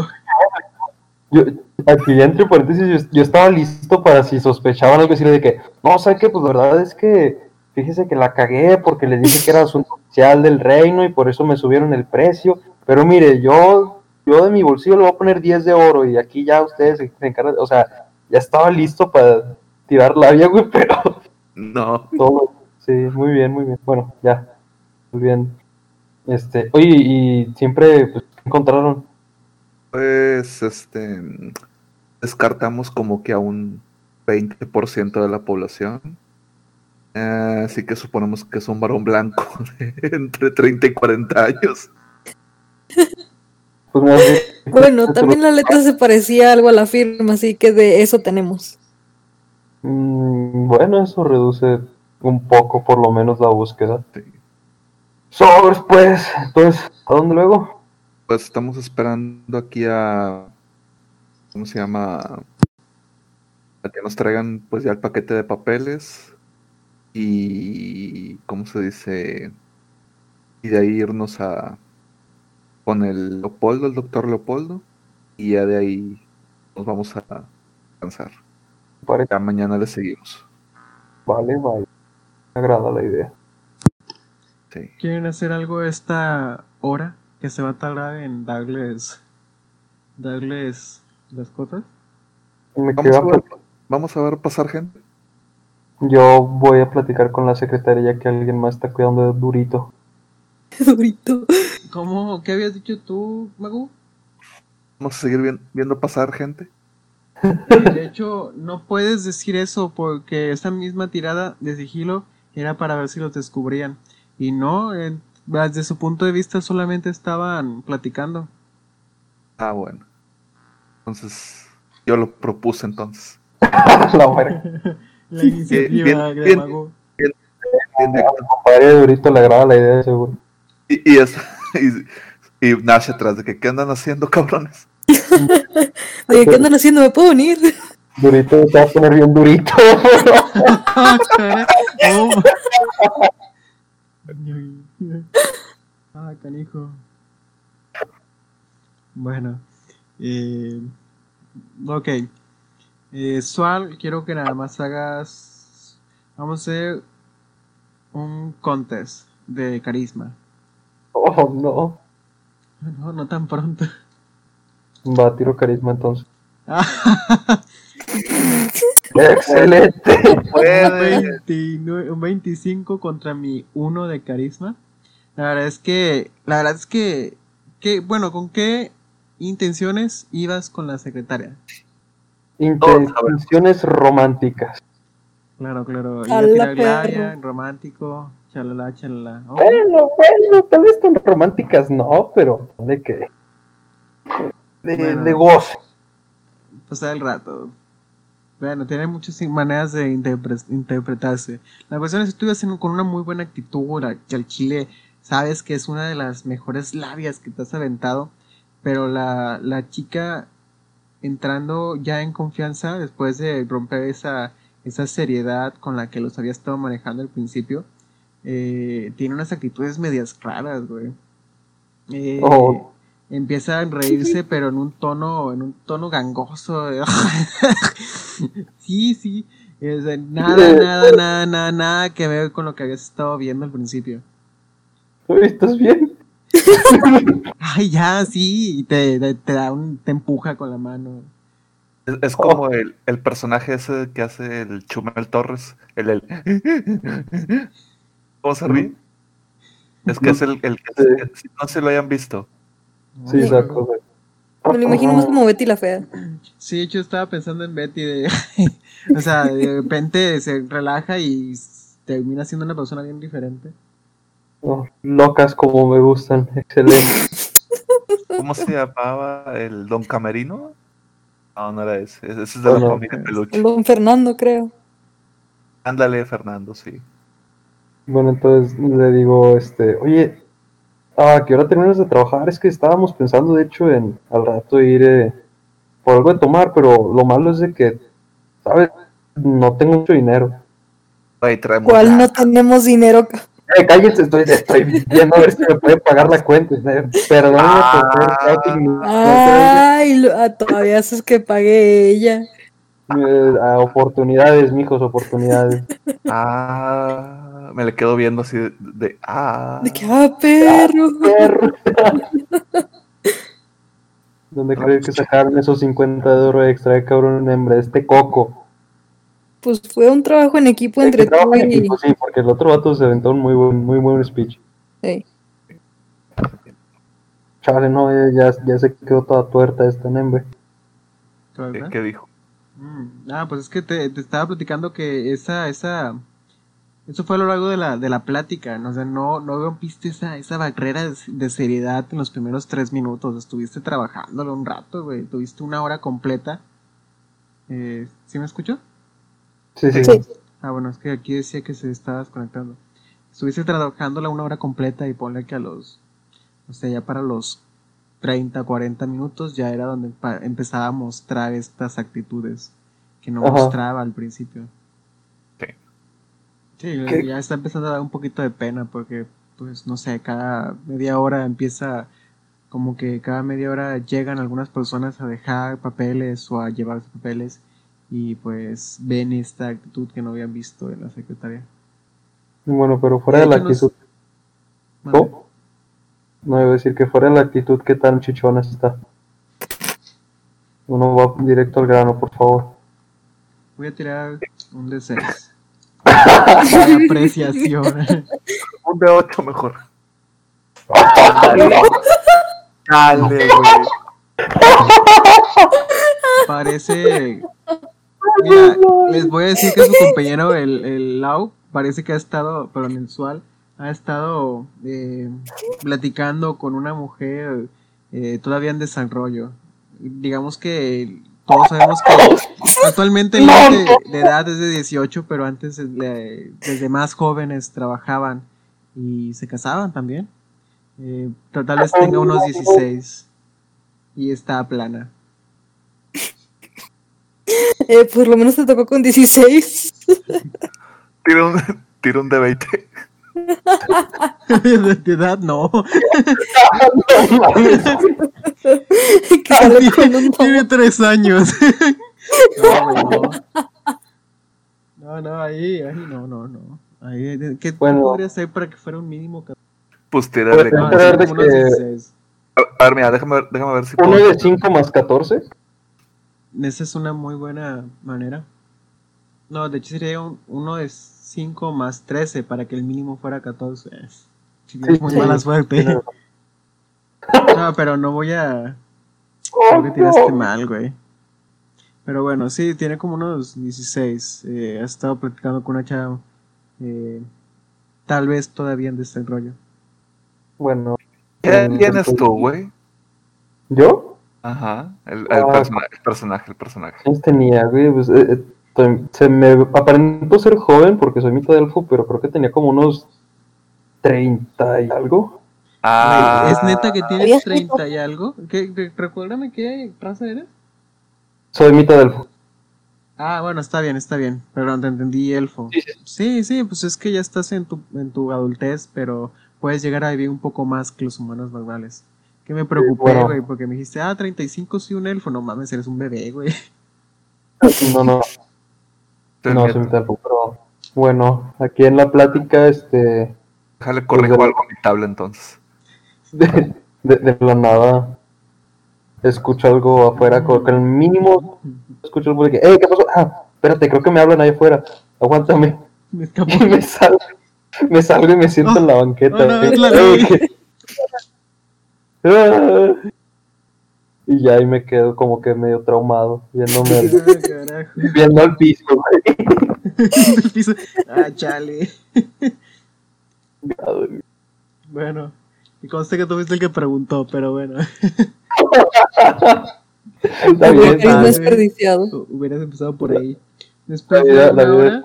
Yo, aquí entre paréntesis, yo, yo estaba listo para si sospechaban algo decirle de que, no, ¿sabes qué? Pues la verdad es que, fíjese que la cagué porque les dije que era asunto oficial del reino y por eso me subieron el precio. Pero mire, yo, yo de mi bolsillo le voy a poner 10 de oro y aquí ya ustedes se se encargan, o sea, ya estaba listo para tirar labia, güey, pero No. todo, sí, muy bien, muy bien. Bueno, ya, muy bien. Este, oye, y siempre, pues, ¿qué encontraron? Pues, este, descartamos como que a un 20% de la población. Eh, así que suponemos que es un varón blanco de entre 30 y 40 años. Pues Bueno, también la letra se parecía algo a la firma, así que de eso tenemos. Mm, bueno, eso reduce un poco por lo menos la búsqueda. Sí. Sobres, pues, entonces, ¿a dónde luego? Pues estamos esperando aquí a. ¿Cómo se llama? A que nos traigan pues ya el paquete de papeles. Y. ¿Cómo se dice? Y de ahí irnos a. Con el Leopoldo, el doctor Leopoldo. Y ya de ahí nos vamos a descansar. Parece, Ya mañana le seguimos. vale, vale. Me agrada la idea. Sí. ¿Quieren hacer algo esta hora que se va a tardar en darles darles las cosas? Me Vamos queda a, ver, plat- vamos a ver pasar gente. Yo voy a platicar con la secretaria ya que alguien más está cuidando de Durito. Durito. ¿Cómo? ¿Qué habías dicho tú, Magu? Vamos a seguir vien- viendo pasar gente. De hecho, no puedes decir eso porque esa misma tirada de sigilo era para ver si los descubrían. Y no, eh, desde su punto de vista solamente estaban platicando. Ah, bueno. Entonces, yo lo propuse entonces. la. La iniciativa bien, de bien. Bien Al compadre de Durito le agrada la idea, seguro. Y, y, es, y, y Nash atrás de que, ¿qué andan haciendo, cabrones? Oye, ¿qué andan haciendo? ¿Me puedo unir? Durito se va a poner bien durito. Ah. Oh. Ah, canijo. Bueno. Eh, ok. Eh, Sual, quiero que nada más hagas. Vamos a hacer un contest de carisma. oh, no. No, no tan pronto. Va, tiro carisma entonces. Excelente. un, 29 un 25 contra mi 1 de carisma. La verdad es que. La verdad es que. que bueno, ¿con qué intenciones ibas con la secretaria? Intenciones románticas. Claro, claro. A Iba a la tirar glaria, romántico, chalala, chalala. Oh, Bueno, bueno, tal vez tan románticas no, pero de que. De, Bueno. de goce. pasar el rato. Bueno, tiene muchas maneras de interpre- interpretarse. La cuestión es que estuve haciendo con una muy buena actitud, que al chile sabes que es una de las mejores labias que te has aventado, pero la, la chica entrando ya en confianza después de romper esa, esa seriedad con la que los había estado manejando al principio, eh, tiene unas actitudes medias raras, güey. Eh, Oh. Empieza a reírse, pero en un tono, en un tono gangoso. sí, sí. Es de nada, nada, nada, nada, nada que ver con lo que habías estado viendo al principio. Uy, ¿Estás bien? Ay, ya, sí. Y te, te, te da un, te empuja con la mano. Es, es como el, el personaje ese que hace el Chumel Torres. El, el ¿Cómo se ríe? Es que es el, el que, que- si no se lo hayan visto. Sí, exacto. Me lo imagino más como Betty la fea. Sí, hecho estaba pensando en Betty de... o sea, de repente se relaja y termina siendo una persona bien diferente. Oh, locas como me gustan. Excelente. ¿Cómo se llamaba? ¿El Don Camerino? No, no era ese. Ese es de la No, no. familia Peluche. El don Fernando, creo. Ándale, Fernando, sí. Bueno, entonces le digo, este, oye, Ah, ¿a qué hora terminas de trabajar? Es que estábamos pensando, de hecho, en al rato ir eh, por algo de tomar, pero lo malo es de que, ¿sabes? No tengo mucho dinero. Ahí traemos. ¿Cuál no tenemos dinero? Eh, cállense, estoy, estoy viendo a ver si me pueden pagar la cuenta. eh, Perdóname por ser Ah. Ay, ah, todavía haces que pague ella. Eh, a oportunidades, mijos, oportunidades. Ah, me le quedo viendo así de. de- ah. De que, ah, perro. Perro. ¿Dónde crees que sacaron esos 50 de oro extra, eh, cabrón, hembra? Este coco. Pues fue un trabajo en equipo entre en y. equipo, sí, porque el otro vato se aventó un muy buen, muy buen speech. Sí. Chale, no, ya, ya, ya se quedó toda tuerta esta hembra. ¿Qué, ¿Verdad? qué dijo? Mm, Ah, pues es que te, te estaba platicando que esa, esa, eso fue a lo largo de la, de la plática, ¿no? O sea, no, no rompiste esa, esa barrera de, de seriedad en los primeros tres minutos, estuviste trabajándolo un rato, güey, tuviste una hora completa. Eh, ¿Sí me escuchó? Sí, sí. Sí. Ah, bueno, es que aquí decía que se estaba desconectando. Estuviste trabajándola una hora completa y ponle que a los, o sea, ya para los 30, 40 minutos ya era donde empezaba a mostrar estas actitudes que no Ajá. mostraba al principio. Sí. Sí, ¿Qué? ya está empezando a dar un poquito de pena porque, pues, no sé, cada media hora empieza, como que cada media hora llegan algunas personas a dejar papeles o a llevarse papeles y pues ven esta actitud que no habían visto en la secretaria. Bueno, pero fuera de la hecho, nos- actitud. ¿No? Iba a decir que fuera la actitud, ¿qué tan chichona está? Uno va directo al grano, por favor. Voy a tirar un de 6. De apreciación. Un de 8 mejor. Dale, güey. Parece. Mira, les voy a decir que su compañero, el, el Lau, parece que ha estado, pero mensual, ha estado eh, platicando con una mujer eh, todavía en desarrollo. Digamos que todos sabemos que actualmente el límite de edad es de 18, pero antes eh, desde más jóvenes trabajaban y se casaban también. Eh, tal vez tenga unos 16 y está plana. Eh, por lo menos te tocó con 16. Tira un, tira un de 20. De, de edad no. que sale con un Tiene tres años. no, no. No, no, ahí, ahí, no, no, no. Ahí, ¿qué Bueno. podría ser para que fuera un mínimo? Pues tírale. Pues, No, es de que- 16. A ver, mira, déjame ver, déjame ver si Uno puedo. de 5 más 14. Esa es una muy buena manera. No, de hecho sería un, uno de 5 más 13 para que el mínimo fuera 14. Es muy sí. mala suerte. No, pero no voy a. Creo que tiraste mal, güey. Pero bueno, sí, tiene como unos 16. Eh, ha estado platicando con una chava. eh, tal vez todavía en desarrollo. Bueno. ¿Qué tienes pues, tú, güey? ¿Yo? Ajá. El, el, Ah. persona- el personaje, el personaje. ¿Quién tenía, güey? Pues, eh, eh, se me aparentó ser joven porque soy mitad elfo, pero creo que tenía como unos 30 y algo. Ah, ¿Es neta que tienes ¿Habías 30 y algo? ¿Qué, re- recuérdame qué raza eres. Soy mitad elfo. Ah, bueno, está bien, está bien. Perdón, te entendí elfo. Sí, sí. Pues es que ya estás en tu, en tu adultez, pero puedes llegar a vivir un poco más que los humanos normales. Que me preocupé, bueno. güey, porque me dijiste, ah, 35 sí, un elfo. No mames, eres un bebé, güey. No, no, no, soy mitad elfo, pero bueno, aquí en la plática, este, Déjale corrijo Pues, algo a mi tabla entonces. de, de, de la nada, escucho algo afuera, con el mínimo, escucho algo de que, ¡eh, qué pasó! Ah, espérate, creo que me hablan ahí afuera, aguántame. Me escapó. Y me salgo, me salgo y me siento en la banqueta. oh, no, es la Ey, ley. que- Ah. Y ya ahí me quedo como que medio traumado, viéndome, al- Ah, viendo al piso, güey. El piso. Ah, chale. Bueno, y conste que tú fuiste el que preguntó, pero bueno. Está bien, Es está bien. desperdiciado. Hubieras empezado por ahí. Después La vida- de una hora,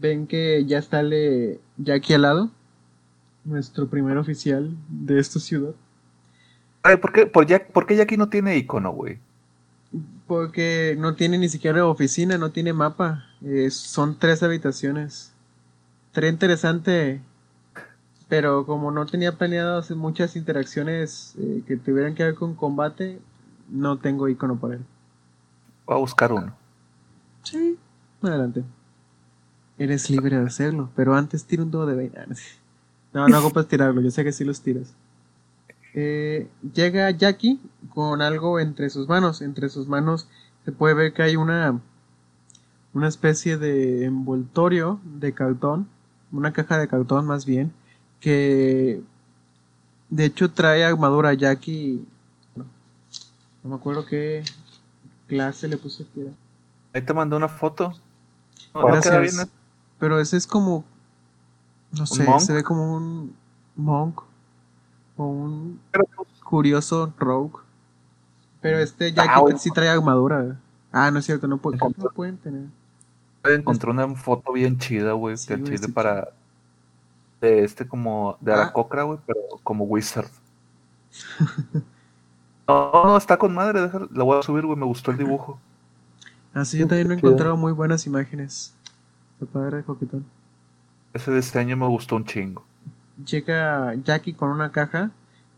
ven que ya sale Jackie al lado. nuestro primer oficial de esta ciudad. Ay, ¿por qué, por ya, ¿por qué Jackie no tiene icono, güey? Porque no tiene ni siquiera oficina, no tiene mapa. Eh, son tres habitaciones. Estaría interesante, pero como no tenía planeado hacer muchas interacciones eh, que tuvieran que ver con combate, no tengo icono para él. Voy a buscar uno. Sí. Adelante. Eres libre de hacerlo, pero antes tira un dado de 20. Ah, no. No, no ocupas tirarlo, yo sé que sí los tiras. Eh, llega Jackie con algo entre sus manos. Entre sus manos se puede ver que hay una, una especie de envoltorio de cartón, una caja de cartón más bien, que de hecho trae armadura Jackie. No, no me acuerdo qué clase le puse aquí. era. Ahí te mandé una foto. No, no Gracias. bien, ¿eh? Pero ese es como. No sé, monk? se ve como un monk. O un Pero- curioso rogue. Pero este Ah, Jackie bueno. sí trae armadura. Ah, no es cierto, no, puede, no pueden tener. Encontré una foto bien chida, güey, Sí, que güey, chile sí, para... De este como... De Ah. Aracocra, güey, pero como wizard. No, no, está con madre, déjala, la voy a subir, güey, me gustó el dibujo. Ah, sí, yo también he encontrado muy buenas imágenes. Está padre, coquetón. Ese diseño me gustó un chingo. Llega Jackie con una caja.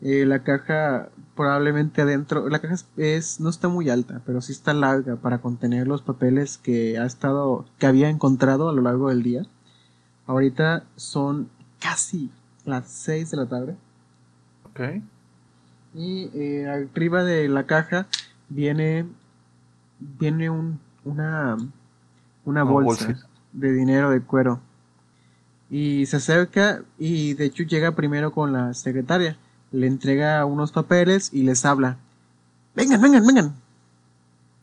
eh, la caja probablemente adentro. La caja es, es- no está muy alta, pero sí está larga para contener los papeles que ha estado. que había encontrado a lo largo del día. Ahorita son casi las 6 de la tarde. Ok. Y eh, arriba de la caja viene. viene un, una. una Una bolsa de dinero de cuero. Y se acerca y de hecho llega primero con la secretaria. Le entrega unos papeles y les habla. Vengan, vengan, vengan.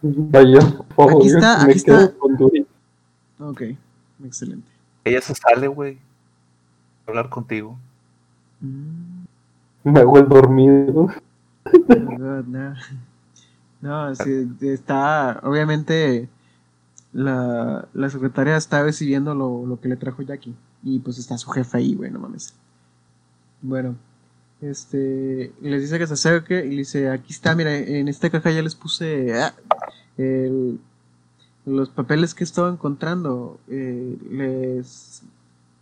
Vaya, por favor, Aquí está, me aquí está. con. Ok, excelente. Ella se sale, güey. a Hablar contigo. Mm, Me hago el dormido. oh God, no. No, sí, está, obviamente, la, la secretaria está recibiendo lo, lo que le trajo Jackie. Y pues está su jefe ahí, güey, no mames. Bueno, este, les dice que se acerque y le dice, aquí está, mira, en esta caja ya les puse ah, los papeles que estaba encontrando. Eh, les,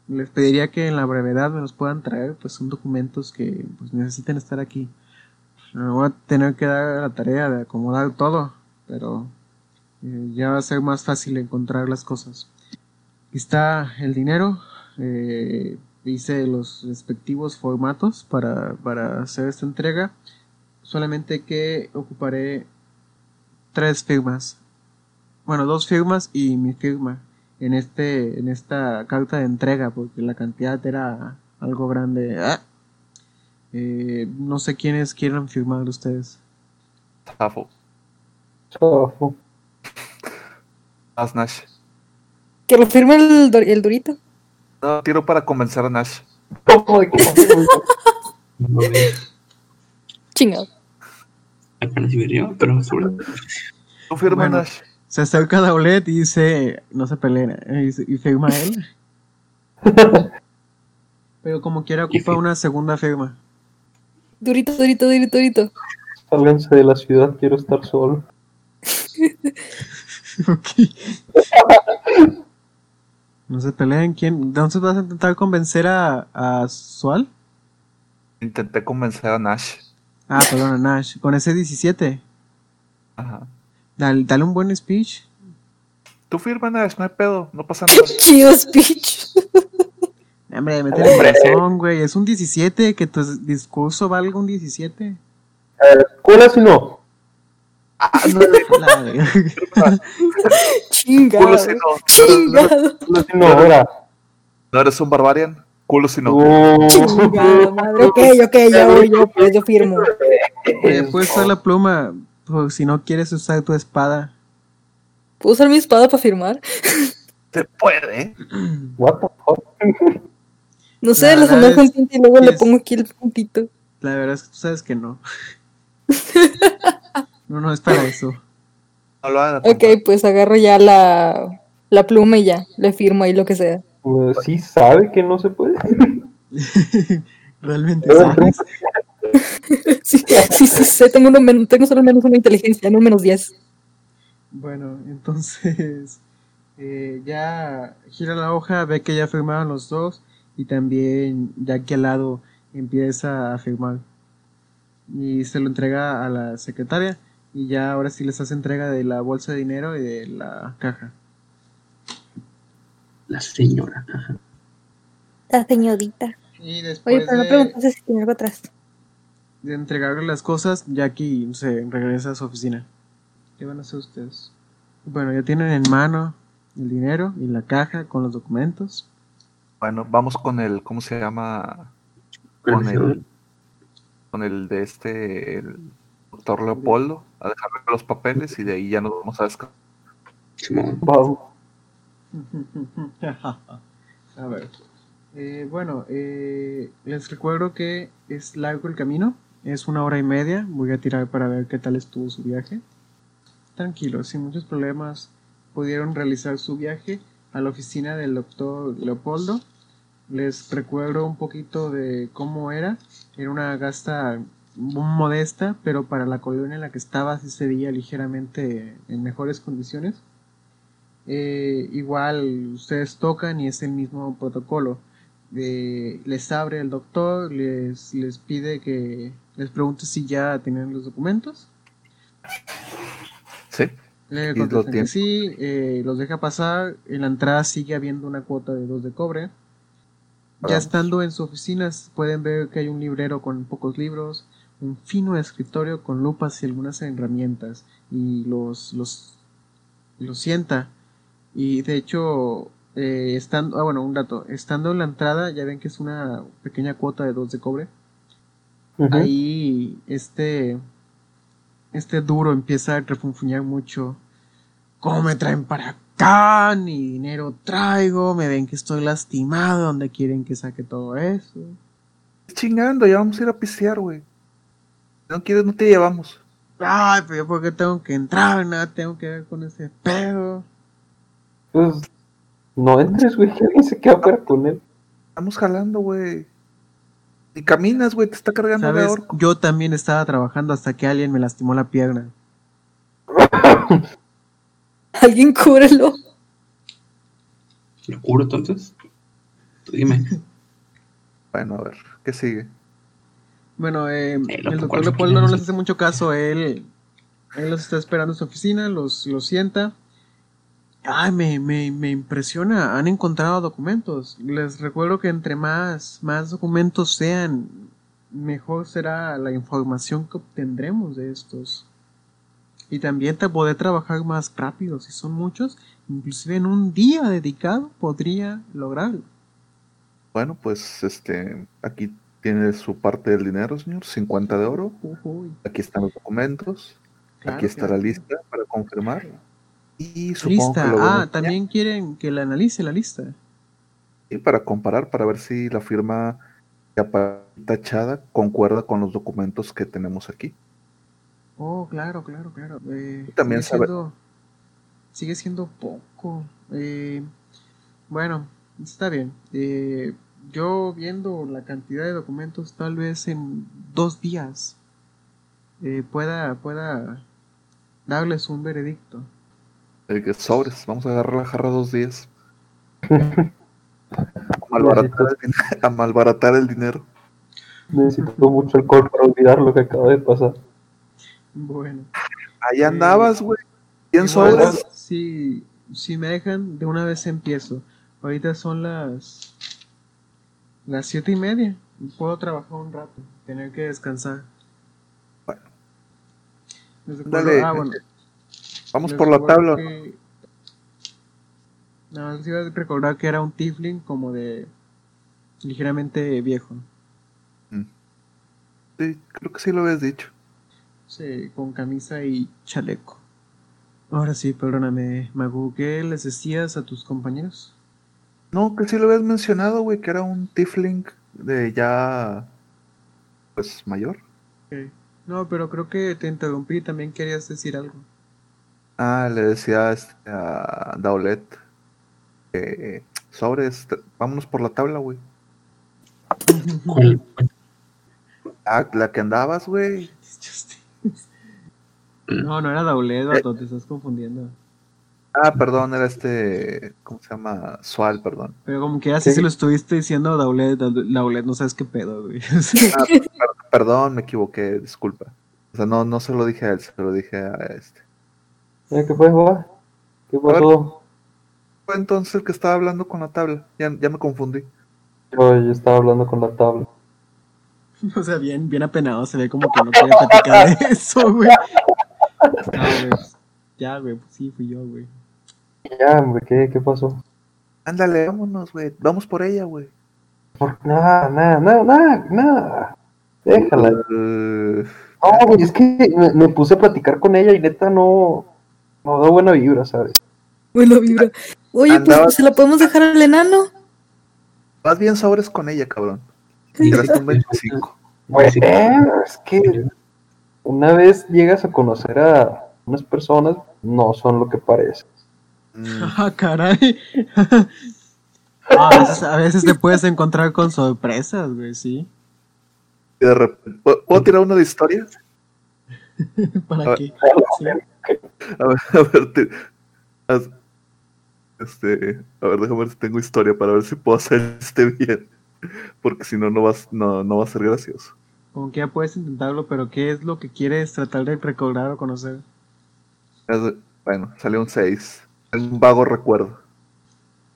les pediría que en la brevedad me los puedan traer, pues son documentos que pues, necesitan estar aquí. Me voy a tener que dar la tarea de acomodar todo, pero eh, ya va a ser más fácil encontrar las cosas. Aquí está el dinero. eh, hice los respectivos formatos para, para hacer esta entrega. Solamente que ocuparé tres firmas. Bueno, dos firmas y mi firma en este en esta carta de entrega porque la cantidad era algo grande. Ah. Eh, no sé quiénes quieran firmar ustedes. Zafo. Zafo. Haz Nash. Que lo firme el, Dorito. No, tiro para convencer a Nash. ¿Cómo de que No. Chingado. Apenas yo, pero sobre. Tú firma Bueno. Nash. Se acerca a Daulet y dice, no se peleen, eh, y, firma él. Pero como quiera ocupa una segunda firma. Dorito, Dorito, Dorito, Dorito. Sálganse de la ciudad, quiero estar solo. Ok. No se peleen, ¿quién? Entonces vas a intentar convencer a, a Sual. Intenté convencer a Nash. Ah, perdón, a Nash. Con ese 17. Ajá. Dale, dale un buen speech. Tú firma Nash, no hay pedo, no pasa nada. Chido speech. Hombre, métele corazón, güey. Es un 17, que tu discurso valga un 17. ¿Cuál si no? Verga. Chingado. Culo si no. Chingado. ¿Cuál si no ahora? No eres un barbarian. Culo si no. Chingada madre. Ok, ok, voy yo, pues yo firmo. Eh, puedes usar la pluma. Por si no quieres usar tu espada. ¿Puedo usar mi espada para firmar? Se puede. What the fuck? No sé, La un es tinte y luego que le es- pongo aquí el puntito. La verdad es que tú sabes que no. No, no es para eso. No lo. Ok, pues agarro ya la, la pluma y ya, le firmo ahí lo que sea. Pues, sí sabe que no se puede. ¿Realmente sabes? Sí, sí, sí, sí, tengo, uno tengo solo menos una inteligencia, no menos 10. Bueno, entonces eh, ya gira la hoja, ve que ya firmaron los dos y también ya aquí al lado empieza a firmar. Y se lo entrega a la secretaria y ya ahora sí les hace entrega de la bolsa de dinero y de la caja. La señora. ajá. La señorita. Y después Oye, pero no de, preguntaste si tiene algo atrás. de entregarle las cosas, Jackie se regresa a su oficina. ¿Qué van a hacer ustedes? Bueno, ya tienen en mano el dinero y la caja con los documentos. Bueno, vamos con el, ¿cómo se llama? Con el, con el de este, el doctor Leopoldo, a dejarle los papeles y de ahí ya nos vamos a descansar. Simón. Vamos. A ver. Eh, bueno, eh, les recuerdo que es largo el camino. Es una hora y media. Voy a tirar para ver qué tal estuvo su viaje. Tranquilos, sin muchos problemas, pudieron realizar su viaje a la oficina del doctor Leopoldo. Les recuerdo un poquito de cómo era. Era una gasta modesta, pero para la colonia en la que estaba sí se veía ligeramente en mejores condiciones. Eh, igual ustedes tocan y es el mismo protocolo. Eh, les abre el doctor, les, les pide que les pregunte si ya tienen los documentos. Sí, Le contestan que sí, eh, los deja pasar. En la entrada sigue habiendo una cuota de dos de cobre. Ya estando en su oficina pueden ver que hay un librero con pocos libros, un fino escritorio con lupas y algunas herramientas y los los los sienta y de hecho eh, estando ah bueno un dato estando en la entrada ya ven que es una pequeña cuota de dos de cobre ahí este este duro empieza a refunfuñar mucho. ¿Cómo me traen para acá? Ni dinero traigo, me ven que estoy lastimado, ¿dónde quieren que saque todo eso? chingando, ya vamos a ir a pistear, güey. No quieres, no te llevamos. Ay, pero yo por qué tengo que entrar, nada tengo que ver con ese pedo. Pues no entres, güey, que alguien se queda fuera con él. Estamos jalando, güey. Y caminas, güey, te está cargando de orco. Yo también estaba trabajando hasta que alguien me lastimó la pierna. Alguien cúbrelo. ¿Lo cubro entonces? Dime. Bueno, a ver, ¿qué sigue? Bueno, eh, Eh, el doctor ¿cuál Leopoldo no es? les hace mucho caso. Él, él los está esperando en su oficina, los, los sienta. Ay, me, me, me impresiona. Han encontrado documentos. Les recuerdo que entre más, más documentos sean, mejor será la información que obtendremos de estos. Y también te podré trabajar más rápido. Si son muchos, inclusive en un día dedicado podría lograrlo. Bueno, pues este, aquí tiene su parte del dinero, señor, 50 de oro. Aquí están los documentos. claro, aquí está claro. la lista para confirmar. Y supongo Lista. que lo Ah, también quieren que la analice la lista. Y para comparar, para ver si la firma que aparece tachada concuerda con los documentos que tenemos aquí. Oh, claro, claro, claro. Eh, también sigue sabe- siendo, sigue siendo poco. Eh, bueno, está bien. Eh, yo viendo la cantidad de documentos, tal vez en dos días eh, pueda, pueda darles un veredicto. El que sobres, vamos a agarrar la jarra dos días. a, malbaratar el, din- a malbaratar el dinero. Necesito mucho alcohol para olvidar lo que acaba de pasar. Bueno. Ahí andabas, güey. 100 Igual, sobres. Si, si me dejan, de una vez empiezo. Ahorita son las las siete y media. Puedo trabajar un rato, tener que descansar. Bueno. Dale, ah, bueno, Vamos les por la tabla. que- Nada más iba a recordar que era un tiefling como de ligeramente viejo. Sí, creo que sí lo habías dicho. Sí, con camisa y chaleco. Ahora sí, perdóname, Magu, ¿qué les decías a tus compañeros? No, que sí lo habías mencionado, güey, que era un tiefling de ya. Pues mayor. No, pero creo que te interrumpí, también querías decir algo. Ah, le decía este, a Daulet que sobres, t- vámonos por la tabla, güey. ¿Cuál? Ah, la que andabas, güey. No, no era Daulet, vato, te estás confundiendo. Ah, perdón, era este. ¿Cómo se llama? Sual, perdón. Pero como que así Sí. se lo estuviste diciendo a Daulet, Daulet, no sabes qué pedo, güey. Ah, per- perdón, me equivoqué, disculpa. O sea, no, no se lo dije a él, se lo dije a este. ¿Qué fue, Juan? ¿Qué pasó? Fue entonces el que estaba hablando con la tabla. Ya, ya me confundí. Yo, yo estaba hablando con la tabla. o sea, bien, bien apenado, se ve como que no quería platicar de eso, güey. No, güey. pues, Ya, güey, pues sí, fui yo, güey. Ya, hombre, ¿qué, qué pasó? Ándale, vámonos, güey. Vamos por ella, güey. Por nada, nada, nada, nada, nada. Déjala. Eh, No, güey, es que me, me puse a platicar con ella y neta no, no da buena vibra, ¿sabes? Buena vibra. Oye, pues, ¿se la podemos dejar al enano? vas bien sobres con ella, cabrón. Y un 25. Bueno, es que una vez llegas a conocer a unas personas, no son lo que parecen. Mm, Ah, caray. a, veces, a veces te puedes encontrar con sorpresas, güey, sí. y de repente, ¿puedo, tirar una de historia? ¿Para qué? Sí. A ver, a ver, te- este, a ver, déjame ver si tengo historia para ver si puedo hacer este bien. Porque si no, no, vas, no, no va a ser gracioso. Como que ya puedes intentarlo, pero ¿qué es lo que quieres tratar de recordar o conocer? Es- Bueno, salió un 6. Un vago recuerdo.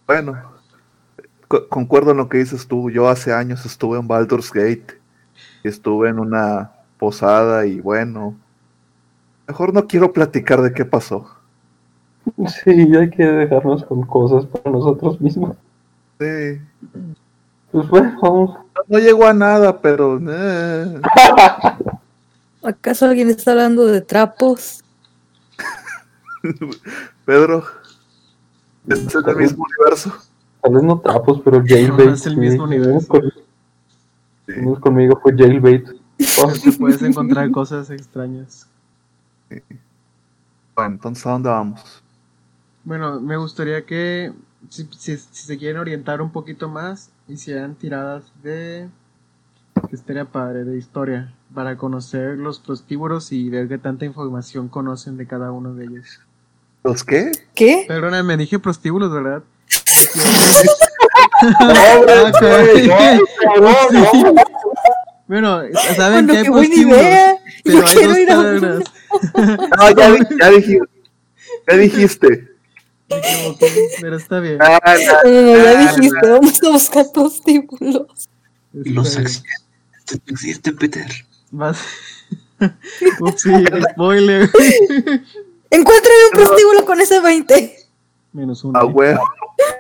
Bueno, co- concuerdo en lo que dices tú. Yo hace años estuve en Baldur's Gate. Y estuve en una posada y bueno. Mejor no quiero platicar de qué pasó. Sí, hay que dejarnos con cosas para nosotros mismos. Sí. Pues bueno, vamos. No, no llegó a nada, pero. eh. ¿Acaso alguien está hablando de trapos? Pedro. Este es el mismo universo. Tal vez no trapos, pero jailbait. No, es el mismo sí. universo. Conmigo fue jailbait. Oh, puedes encontrar cosas extrañas. Bueno, entonces, ¿a dónde vamos? Bueno, me gustaría que si, si- si se quieren orientar un poquito más, hicieran tiradas de que estaría padre de historia para conocer los prostíbulos y ver qué tanta información conocen de cada uno de ellos. ¿Los qué? ¿Qué? Perdóname, dije prostíbulos, ¿verdad? Bueno, saben Bueno, que hay qué buena prostíbulos, idea. pero Yo hay quiero dos ir a. No, ya, ya dijiste. Ya dijiste. Me pero está bien. Ah, no, No, no, no, ya dijiste, vamos a buscar prostíbulos. Los accidentes no existen, Peter. Vas. Ups, sí, spoiler. Encuentren un prostíbulo con ese 20. Menos uno. ah, huevo.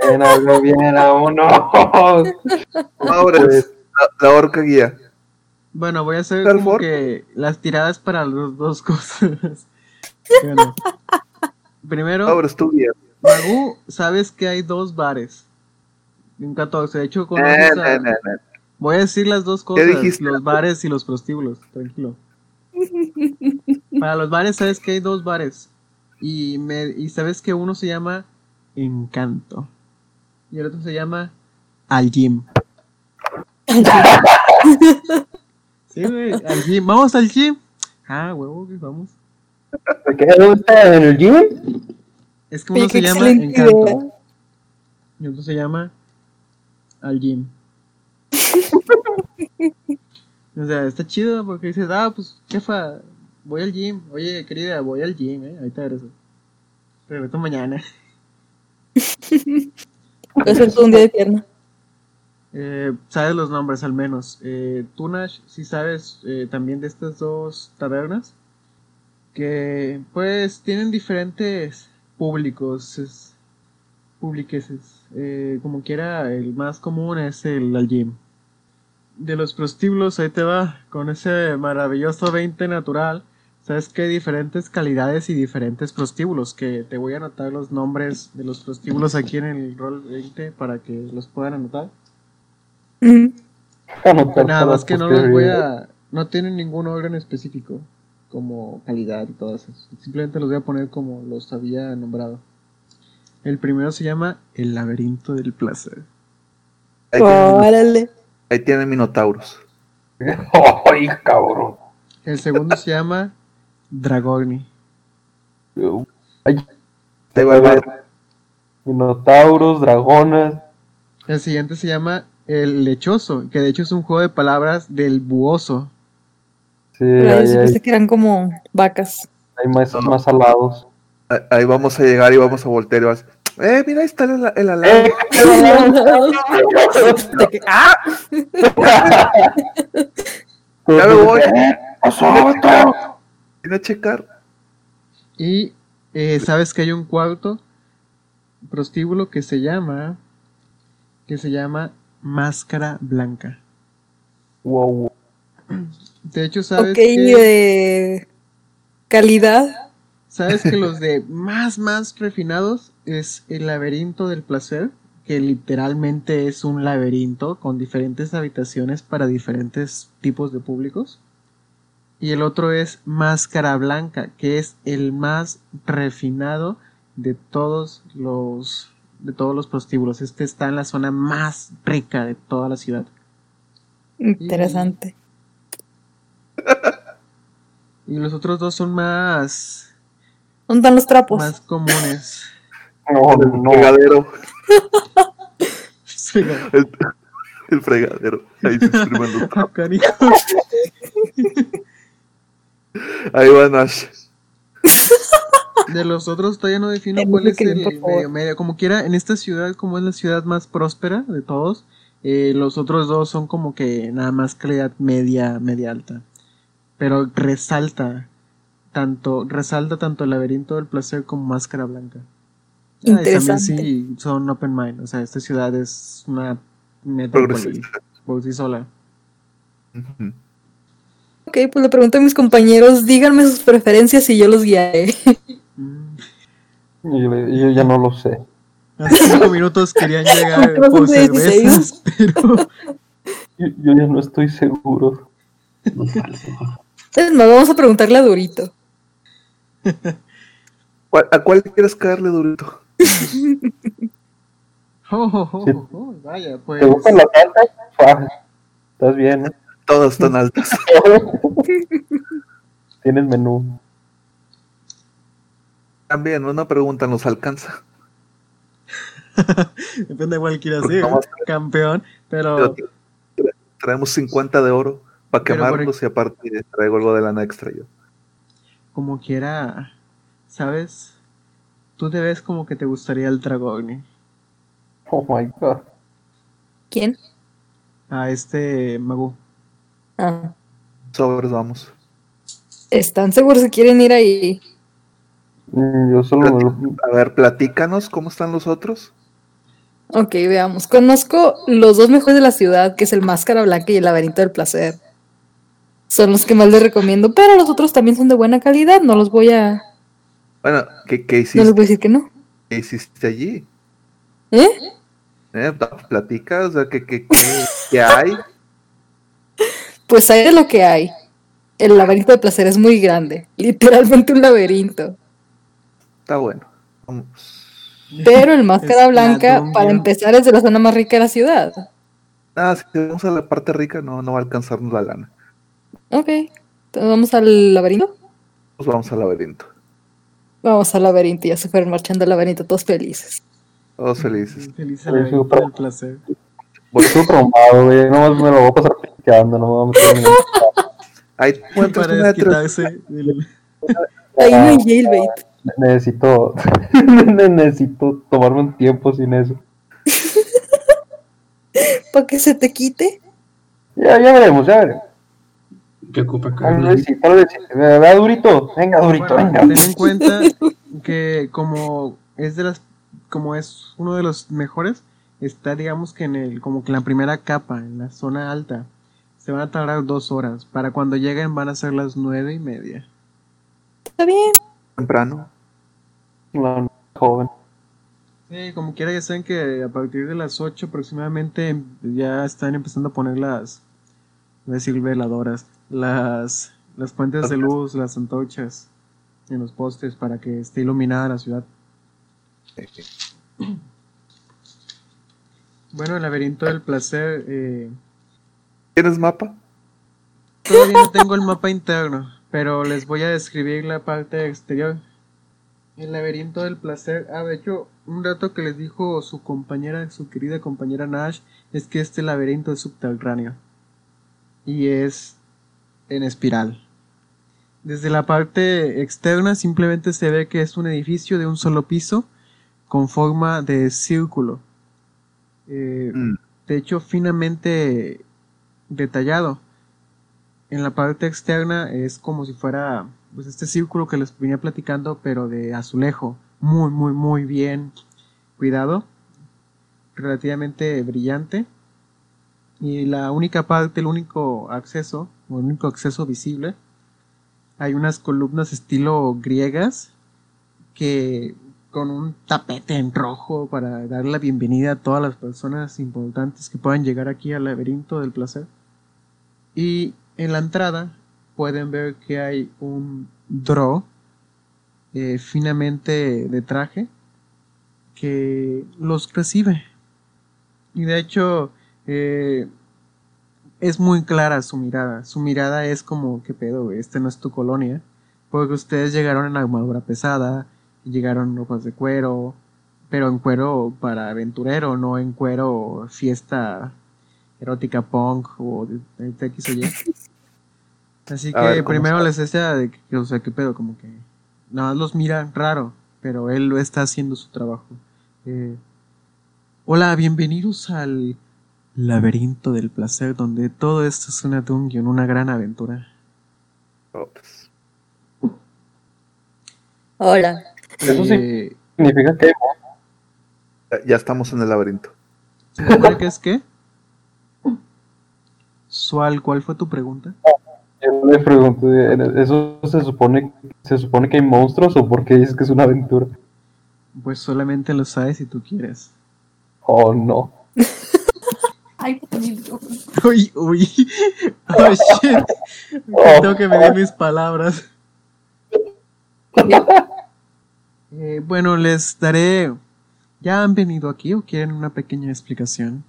Bien, algo bien, vámonos. Ahora Pues, es la, la orca guía. Bueno, voy a hacer ¿Tal como que las tiradas para las dos cosas. Bueno. Primero, Ahora es tu guía. Magu, sabes que hay dos bares. En 14. De hecho, Eh, conoces no, a- no, no. Voy a decir las dos cosas: dijiste? los bares y los prostíbulos. Tranquilo. Para los bares, sabes que hay dos bares. Y, me, y sabes que uno se llama Encanto. Y el otro se llama Al Gym. Sí, güey, al gym. Vamos al gym. Ah, huevo, güey, vamos. ¿Qué? ¿Dónde está? ¿En el gym? Es que uno se llama Encanto. idea. Y otro se llama Al Gym. o sea, está chido porque dices, ah, pues, jefa, voy al gym. Oye, querida, voy al gym, eh. Ahorita regreso. Regreso mañana. Todo un día de pierna. Eh, sabes los nombres al menos. Eh, tú, Nash, sí sabes eh, también de estas dos tabernas. Que pues tienen diferentes públicos. Es, publiqueses. Eh, como quiera, el más común es el al gym. De los prostíbulos, ahí te va. Con ese maravilloso 20 natural. Sabes que hay diferentes calidades y diferentes prostíbulos. Que te voy a anotar los nombres de los prostíbulos aquí en el rol 20 para que los puedan anotar. Nada más que no los voy a. No tienen ningún orden específico. Como calidad y todo eso. Simplemente los voy a poner como los había nombrado. El primero se llama El laberinto del placer. Que- Órale. Ahí tienen minotauros. ¡Ay, cabrón! El segundo se llama Dragoni. Ay, va a haber minotauros, dragonas. El siguiente se llama El Lechoso, que de hecho es un juego de palabras del buoso. Sí, Pero yo ahí hay, pensé que eran como vacas. hay más, más salados. Ahí- Ahí vamos a llegar y vamos a voltear y vas. Eh, mira, ahí está el, el alado. ¡Eh! ¡Ah! Ya me voy. A checar. Y eh, sabes que hay un cuarto prostíbulo que se llama que se llama Máscara Blanca. Wow. De hecho, sabes Ok, que de calidad. sabes que los de más más refinados es el laberinto del placer, que literalmente es un laberinto con diferentes habitaciones para diferentes tipos de públicos. Y el otro es Máscara Blanca, que es el más refinado de todos los de todos los prostíbulos. Este está en la zona más rica de toda la ciudad. Interesante. Y los otros dos son más ¿Dónde están los trapos? más comunes. No, El no. fregadero. Sí, El, el fregadero. Ahí se los trapos. Ahí va Nash. De los otros todavía no defino cuál es el medio medio. Como quiera, en esta ciudad, como es la ciudad más próspera de todos, eh, los otros dos son como que nada más calidad media, media alta. Pero resalta tanto, resalta tanto el laberinto del placer como máscara blanca. Ah, y también Interesante. sí, son open mind. O sea, esta ciudad es una metrópoli Progresista. por sí sola. Ujú. Ok, pues le pregunto a mis compañeros, díganme sus preferencias y yo los guiaré. Yo, yo ya no lo sé. Hace cinco minutos querían llegar por de 16. cervezas, pero Yo, yo ya no estoy seguro. No vamos a preguntarle a Durito. ¿Cuál- ¿A cuál quieres caerle durito? Oh, oh, oh, oh, vaya, pues. ¿Te gustan las altas? Fa, Estás bien, ¿eh? Todas están altas. Tienes menú. También, una pregunta, ¿nos alcanza? Depende de cuál quieras ir, Vamos. campeón. Pero Pero Traemos 50 de oro para Pero por quemarlos y aparte traigo algo de lana extra yo. como quiera, ¿sabes? Tú te ves como que te gustaría el Dragoni. Oh my god. ¿Quién? A este Magu. Ah, Sobres, vamos. ¿Están seguros que quieren ir ahí? Mm, Yo solo me lo- A ver, platícanos, ¿cómo están los otros? Ok, veamos. Conozco los dos mejores de la ciudad, que es el Máscara Blanca y el Laberinto del Placer. Son los que más les recomiendo, pero los otros también son de buena calidad. No los voy a. Bueno, ¿qué, qué No hiciste, les voy a decir que no. qué hiciste allí? ¿Eh? ¿Eh? Platica, o sea, ¿qué, qué, qué- qué hay? Pues hay de lo que hay. El laberinto del placer es muy grande. Literalmente un laberinto. Está bueno. Vamos. Pero el Máscara Blanca, para empezar, es de la zona más rica de la ciudad. Ah, si vamos a la parte rica, no, no va a alcanzarnos la lana. Ok. Entonces vamos al laberinto. Pues vamos al laberinto. Vamos al laberinto. Ya se fueron marchando al laberinto todos felices. Todos felices. Feliz laberinto del placer. Voy todo traumado, güey. No me lo voy a pasar picando, no me voy a Hay cuántos metros. del- Ahí no hay jailbait. Necesito, necesito tomarme un tiempo sin eso. Para que se te quite. Ya, ya veremos, ya veremos. ¿Qué ocupa Tal Carlos? vez sí, tal vez sí. ¿Verdad, Durito? Venga, Durito, Bueno, venga. ten en cuenta que como es de las como es uno de los mejores está digamos que en el como que en la primera capa en la zona alta se van a tardar dos horas para cuando lleguen van a ser las nueve y media Está bien. Temprano. La joven. Sí, como quiera ya saben que a partir de las 8 aproximadamente ya están empezando a poner las voy a decir veladoras las las fuentes de luz las antorchas en los postes para que esté iluminada la ciudad Bueno, el laberinto del placer, eh, ¿Tienes mapa? Todavía no tengo el mapa interno, pero les voy a describir la parte exterior. El laberinto del placer. Ah, de hecho, un dato que les dijo su compañera, su querida compañera Nash, es que este laberinto es subterráneo. Y es en espiral. Desde la parte externa simplemente se ve que es un edificio de un solo piso con forma de círculo. Eh, Mm. de hecho, finamente detallado. En la parte externa es como si fuera pues este círculo que les venía platicando, pero de azulejo. Muy, muy, muy bien cuidado. Relativamente brillante. Y la única parte, el único acceso, o el único acceso visible, hay unas columnas estilo griegas que con un tapete en rojo para dar la bienvenida a todas las personas importantes que puedan llegar aquí al laberinto del placer. Y en la entrada pueden ver que hay un draw eh, finamente de traje que los recibe. Y de hecho eh, es muy clara su mirada. Su mirada es como, ¿qué pedo? Este no es tu colonia. Porque ustedes llegaron en armadura pesada, llegaron ropas de cuero, pero en cuero para aventurero, no en cuero fiesta erótica punk o de, de X o Y. Así que ver, ¿cómo primero está? les decía de que, o sea, qué pedo, como que nada más los mira raro, pero él lo está haciendo su trabajo. Eh, hola, bienvenidos al laberinto del placer, donde todo esto es una dungeon, una gran aventura. Hola. Eso sí. Eh, Significa que ya- ya estamos en el laberinto. ¿Se supone que es qué? Sual, ¿cuál fue tu pregunta? yo le pregunté, ¿eso se supone, se supone que hay monstruos o por qué dices que es una aventura? Pues solamente lo sabes si tú quieres. Oh, no. Ay, Uy, uy. Oh, shit. Tengo que medir mis palabras. Eh, bueno, les daré. ¿Ya han venido aquí o quieren una pequeña explicación?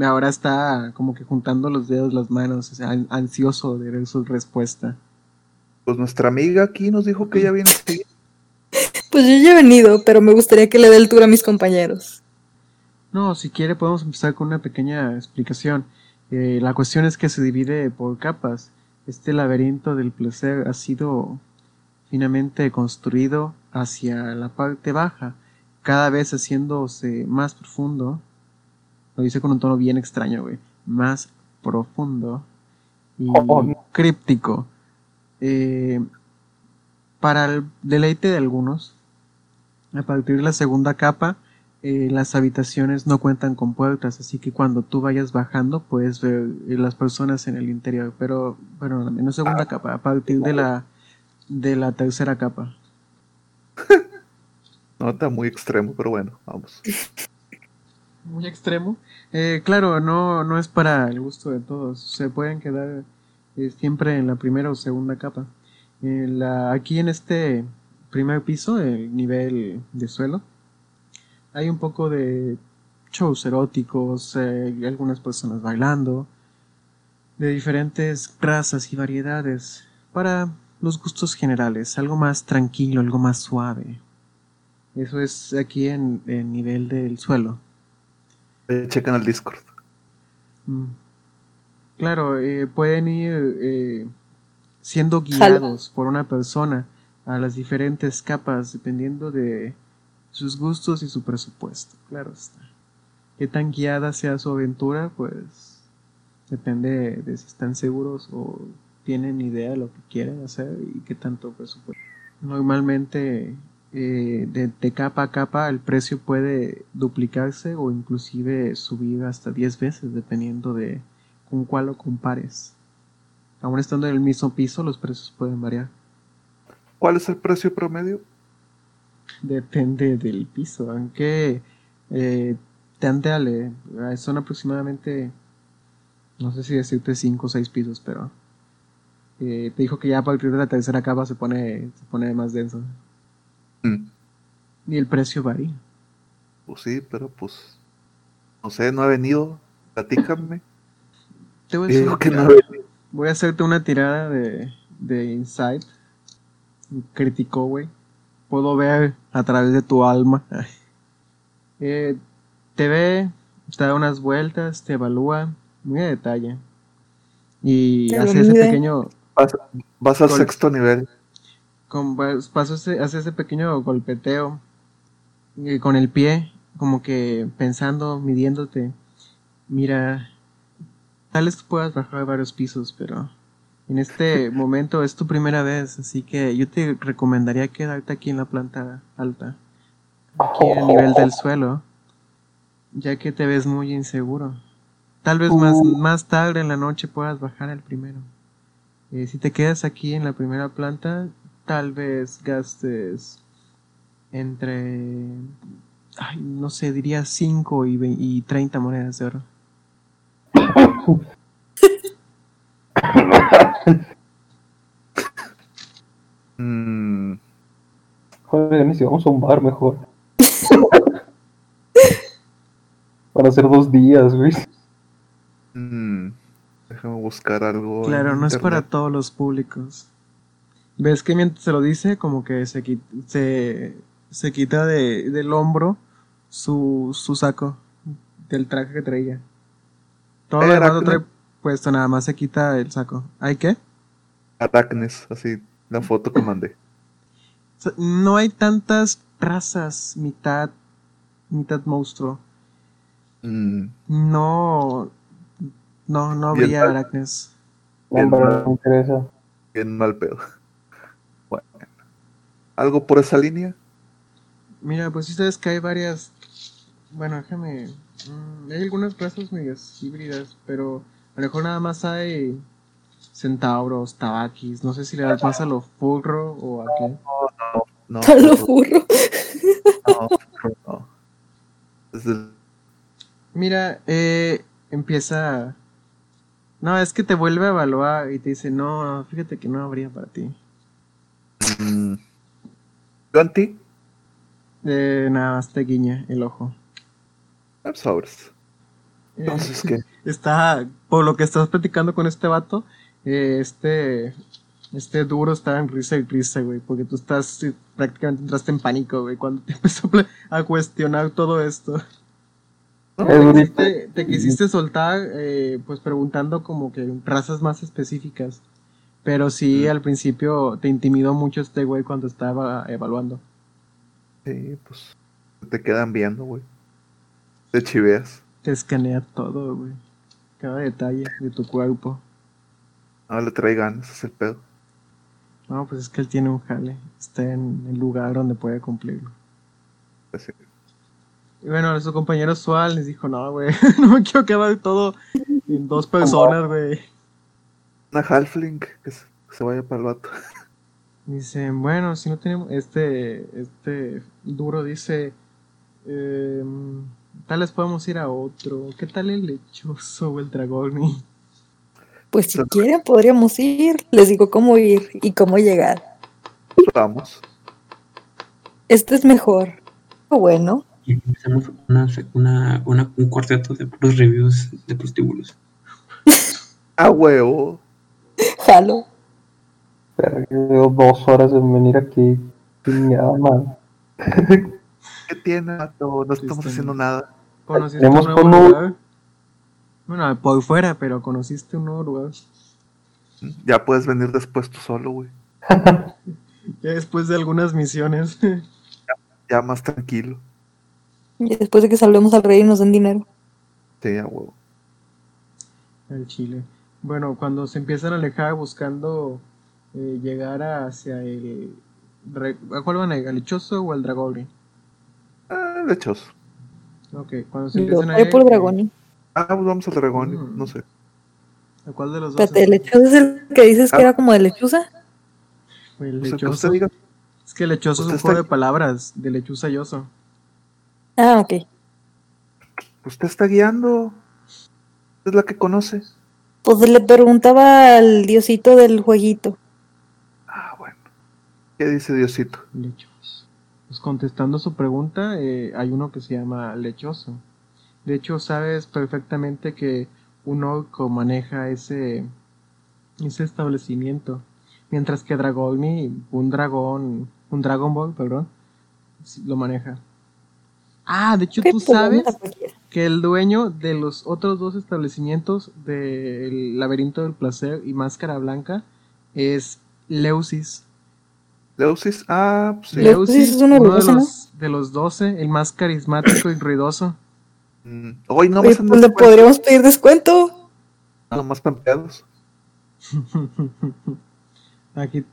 Ahora está como que juntando los dedos, las manos, o sea, an- ansioso de ver su respuesta. Pues nuestra amiga aquí nos dijo que ella viene. Pues yo ya he venido, pero me gustaría que le dé el tour a mis compañeros. No, si quiere podemos empezar con una pequeña explicación. Eh, la cuestión es que se divide por capas. Este laberinto del placer ha sido finamente construido hacia la parte baja, cada vez haciéndose más profundo. Lo dice con un tono bien extraño, güey. Más profundo y Oh, no. críptico. Eh, para el deleite de algunos, a partir de la segunda capa, eh, las habitaciones no cuentan con puertas, así que cuando tú vayas bajando puedes ver eh, las personas en el interior. Pero, bueno, en la segunda capa, a partir de la de la tercera capa. No está muy extremo, pero bueno, vamos. Muy extremo. Eh, claro, no, no es para el gusto de todos. Se pueden quedar eh, siempre en la primera o segunda capa. La, aquí en este primer piso, el nivel de suelo, hay un poco de shows eróticos, eh, algunas personas bailando, de diferentes razas y variedades, para los gustos generales, algo más tranquilo, algo más suave. Eso es aquí en el nivel del suelo. Chequen el Discord. Mm. Claro, eh, pueden ir eh, siendo guiados por una persona a las diferentes capas dependiendo de sus gustos y su presupuesto. Claro está. Qué tan guiada sea su aventura, pues depende de si están seguros o tienen idea de lo que quieren hacer y qué tanto presupuesto. Normalmente eh, de, de capa a capa el precio puede duplicarse o inclusive subir hasta 10 veces dependiendo de con cuál lo compares. Aún estando en el mismo piso los precios pueden variar. ¿Cuál es el precio promedio? Depende del piso, aunque eh, Tandale eh, son aproximadamente, no sé si decirte 5 o 6 pisos, pero eh, te dijo que ya a partir de la tercera capa se pone, se pone más denso. Mm, Y el precio varía. Pues sí, pero pues. No sé, no he venido. Platícame. Te voy a, una que no. Voy a hacerte una tirada de, de insight. Crítico, güey. Puedo ver a través de tu alma. Eh, te ve, te da unas vueltas, te evalúa muy a detalle. Y hace ese pequeño Vas, vas al sexto nivel. Con, paso ese, hace ese pequeño golpeteo y con el pie, como que pensando, midiéndote. Mira, tal vez puedas bajar varios pisos, pero en este momento es tu primera vez, así que yo te recomendaría quedarte aquí en la planta alta, aquí a nivel del suelo, ya que te ves muy inseguro. Tal vez más, más tarde en la noche puedas bajar al primero. Eh, si te quedas aquí en la primera planta, tal vez gastes entre, ay, no sé, diría 5 y, ve- y 30 monedas de oro. Mm, Joder, ni si vamos a un bar mejor. Para hacer dos días, güey. mm, déjame buscar algo. Claro, en no es para todos los públicos. ¿Ves que mientras se lo dice, como que se, qui- se, se quita de, del hombro su, su saco del traje que traía? Todo lo Eh, demás lo trae puesto, nada más se quita el saco. ¿Hay qué? Aracnes, así, la foto que mandé. No hay tantas razas, mitad, mitad monstruo. Mm, No, no, no habría aracnes. No, Bien mal. no me interesa. bien mal pedo. ¿Algo por esa línea? Mira, pues sí sabes que hay varias. Bueno, déjame. mm, hay algunas razas medias híbridas, pero a lo mejor nada más hay centauros, tabakis. No sé si le das más a lo furro o a qué. No, A lo no, furro. no, no. Mira, eh, empieza. No, es que te vuelve a evaluar y te dice: No, fíjate que no habría para ti. Mm, ¿Yo anti? Eh, nada más te guiña el ojo. Ah, Sobres. Eh, Entonces, ¿qué? está, por lo que estás platicando con este vato, eh, este, este duro está en risa y risa, güey, porque tú estás, eh, prácticamente entraste en pánico, güey, cuando te empezó a cuestionar todo esto. No, Te quisiste, te quisiste soltar, eh, pues preguntando como que razas más específicas, pero sí, Mm. al principio te intimidó mucho este güey cuando estaba evaluando. Sí, pues te quedan viendo, güey. Te chiveas. Te escanea todo, güey, cada detalle de tu cuerpo. No le trae ganas, es el pedo. No, pues es que él tiene un jale. Está en el lugar donde puede cumplirlo. Así. Y bueno, a su compañero Sual les dijo, no, güey, no me quiero quedar todo en dos personas, güey. Una halfling que se, que se vaya para el vato. Dicen, bueno, si no tenemos, este, este duro dice, eh, tal vez podemos ir a otro. ¿Qué tal el lechoso o el dragón? Pues si quieren podríamos ir. Les digo cómo ir y cómo llegar. Vamos. Este es mejor. Bueno, Y empezamos una, una, una- un cuarteto de puros reviews de prostíbulos. A huevo. jalo. Pero llevo dos horas en venir aquí. Chingada madre. ¿Qué tiene, vato? No estamos haciendo nada. ¿Conociste un nuevo uno- lugar? Bueno, por fuera, pero conociste un nuevo lugar. Ya puedes venir después tú solo, güey. Ya después de algunas misiones. Ya más tranquilo. Y después de que salvemos al rey y nos den dinero. Sí, a huevo. al Chile. Bueno, cuando se empiezan a alejar buscando eh, llegar hacia el... ¿A cuál van a ir? ¿Al lechoso o al dragón? Ah, lechoso. Ok, cuando se Yo empiezan a voy ir... por eh, dragón. Ah, pues vamos al dragón. Mm. No sé. ¿A cuál de los dos? Espérate, ¿el es? lechoso es el que dices que Ah. era como de lechuza? El Pues lechoso. Es que lechoso es un juego está- de palabras, de lechuza y oso. Ah, ok. Usted está guiando. Es la que conoce. Pues le preguntaba al diosito del jueguito. Ah, bueno. ¿Qué dice Diosito? Lechoso. Pues contestando su pregunta, eh, hay uno que se llama lechoso. De hecho, sabes perfectamente que un orco maneja ese, ese establecimiento. Mientras que Dragoni, un dragón, un Dragon Ball, perdón, lo maneja. Ah, de hecho ¿Qué tú sabes cualquiera? Que el dueño de los otros dos establecimientos del Laberinto del Placer y Máscara Blanca es Leusis. Leusis, ah, pues sí. Leusis es uno de los de los, de los 12, el más carismático y ruidoso. Mm, Hoy no Oye, pues le descuento, podríamos pedir descuento. nada más pampeados. Aquí,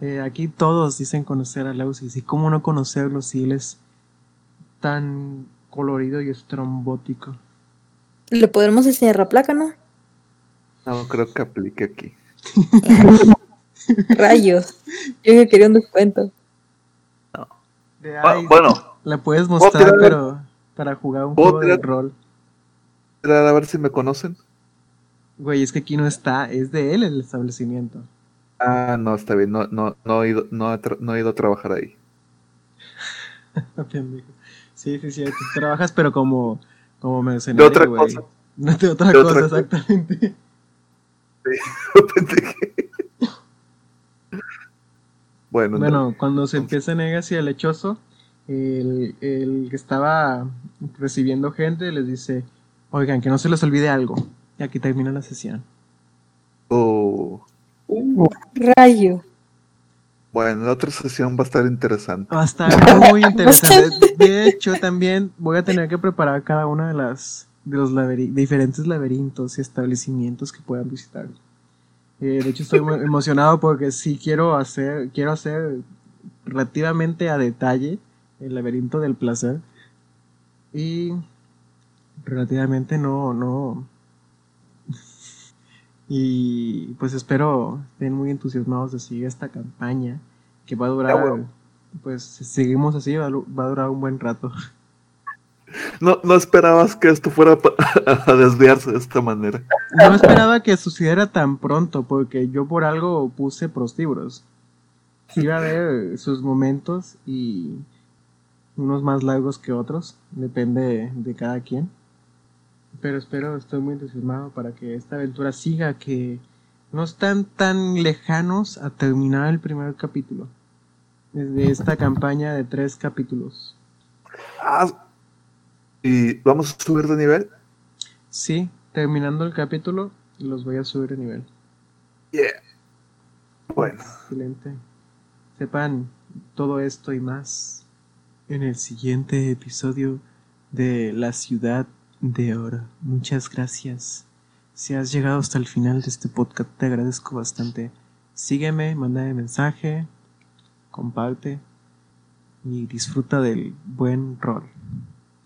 eh, aquí todos dicen conocer a Leusis. ¿Y cómo no conocerlo si él es tan colorido y estrombótico? Le podremos enseñar la placa, ¿no? No creo que aplique aquí. Rayos. Yo que quería un descuento. De, Ah, "Ay, bueno, La puedes ¿Puedo mostrar, tirar- pero para jugar un ¿Puedo juego de rol. a ver si me conocen. Güey, es que aquí no está, es de él el establecimiento. Ah, no, está bien, no, no, no, he, ido, no, no he ido a trabajar ahí. Sí, sí, sí, tú trabajas, pero como, como De mercenario, otra güey. cosa. No de otra De cosa, otra cosa. exactamente. Pendeje. bueno, no. Bueno, cuando se empieza a negar hacia el lechoso, el, el que estaba recibiendo gente les dice, oigan, que no se les olvide algo. Y aquí termina la sesión. Oh, Rayo. Bueno, la otra sesión va a estar interesante. Va a estar muy interesante. De hecho, también voy a tener que preparar cada una de las de los laberi- diferentes laberintos y establecimientos que puedan visitar. Eh, de hecho, estoy muy emocionado porque sí quiero hacer, quiero hacer relativamente a detalle el laberinto del placer. Y relativamente no, no. Y pues espero estén muy entusiasmados de seguir esta campaña que va a durar, pues si seguimos así, va va a durar un buen rato. No, no esperabas que esto fuera a desviarse de esta manera. No esperaba que sucediera tan pronto, porque yo por algo puse prostíbulos. Iba a haber sus momentos y unos más largos que otros, depende de cada quien. Pero espero, estoy muy entusiasmado para que esta aventura siga, que no están tan lejanos a terminar el primer capítulo. Desde esta campaña de tres capítulos. Ah, ¿Y vamos a subir de nivel? Sí, terminando el capítulo, los voy a subir de nivel. Yeah. Bueno, Excelente. Sepan todo esto y más en el siguiente episodio de La Ciudad de Oro. Muchas gracias. Si has llegado hasta el final de este podcast, te agradezco bastante. Sígueme, mándame mensaje, comparte y disfruta del buen rol.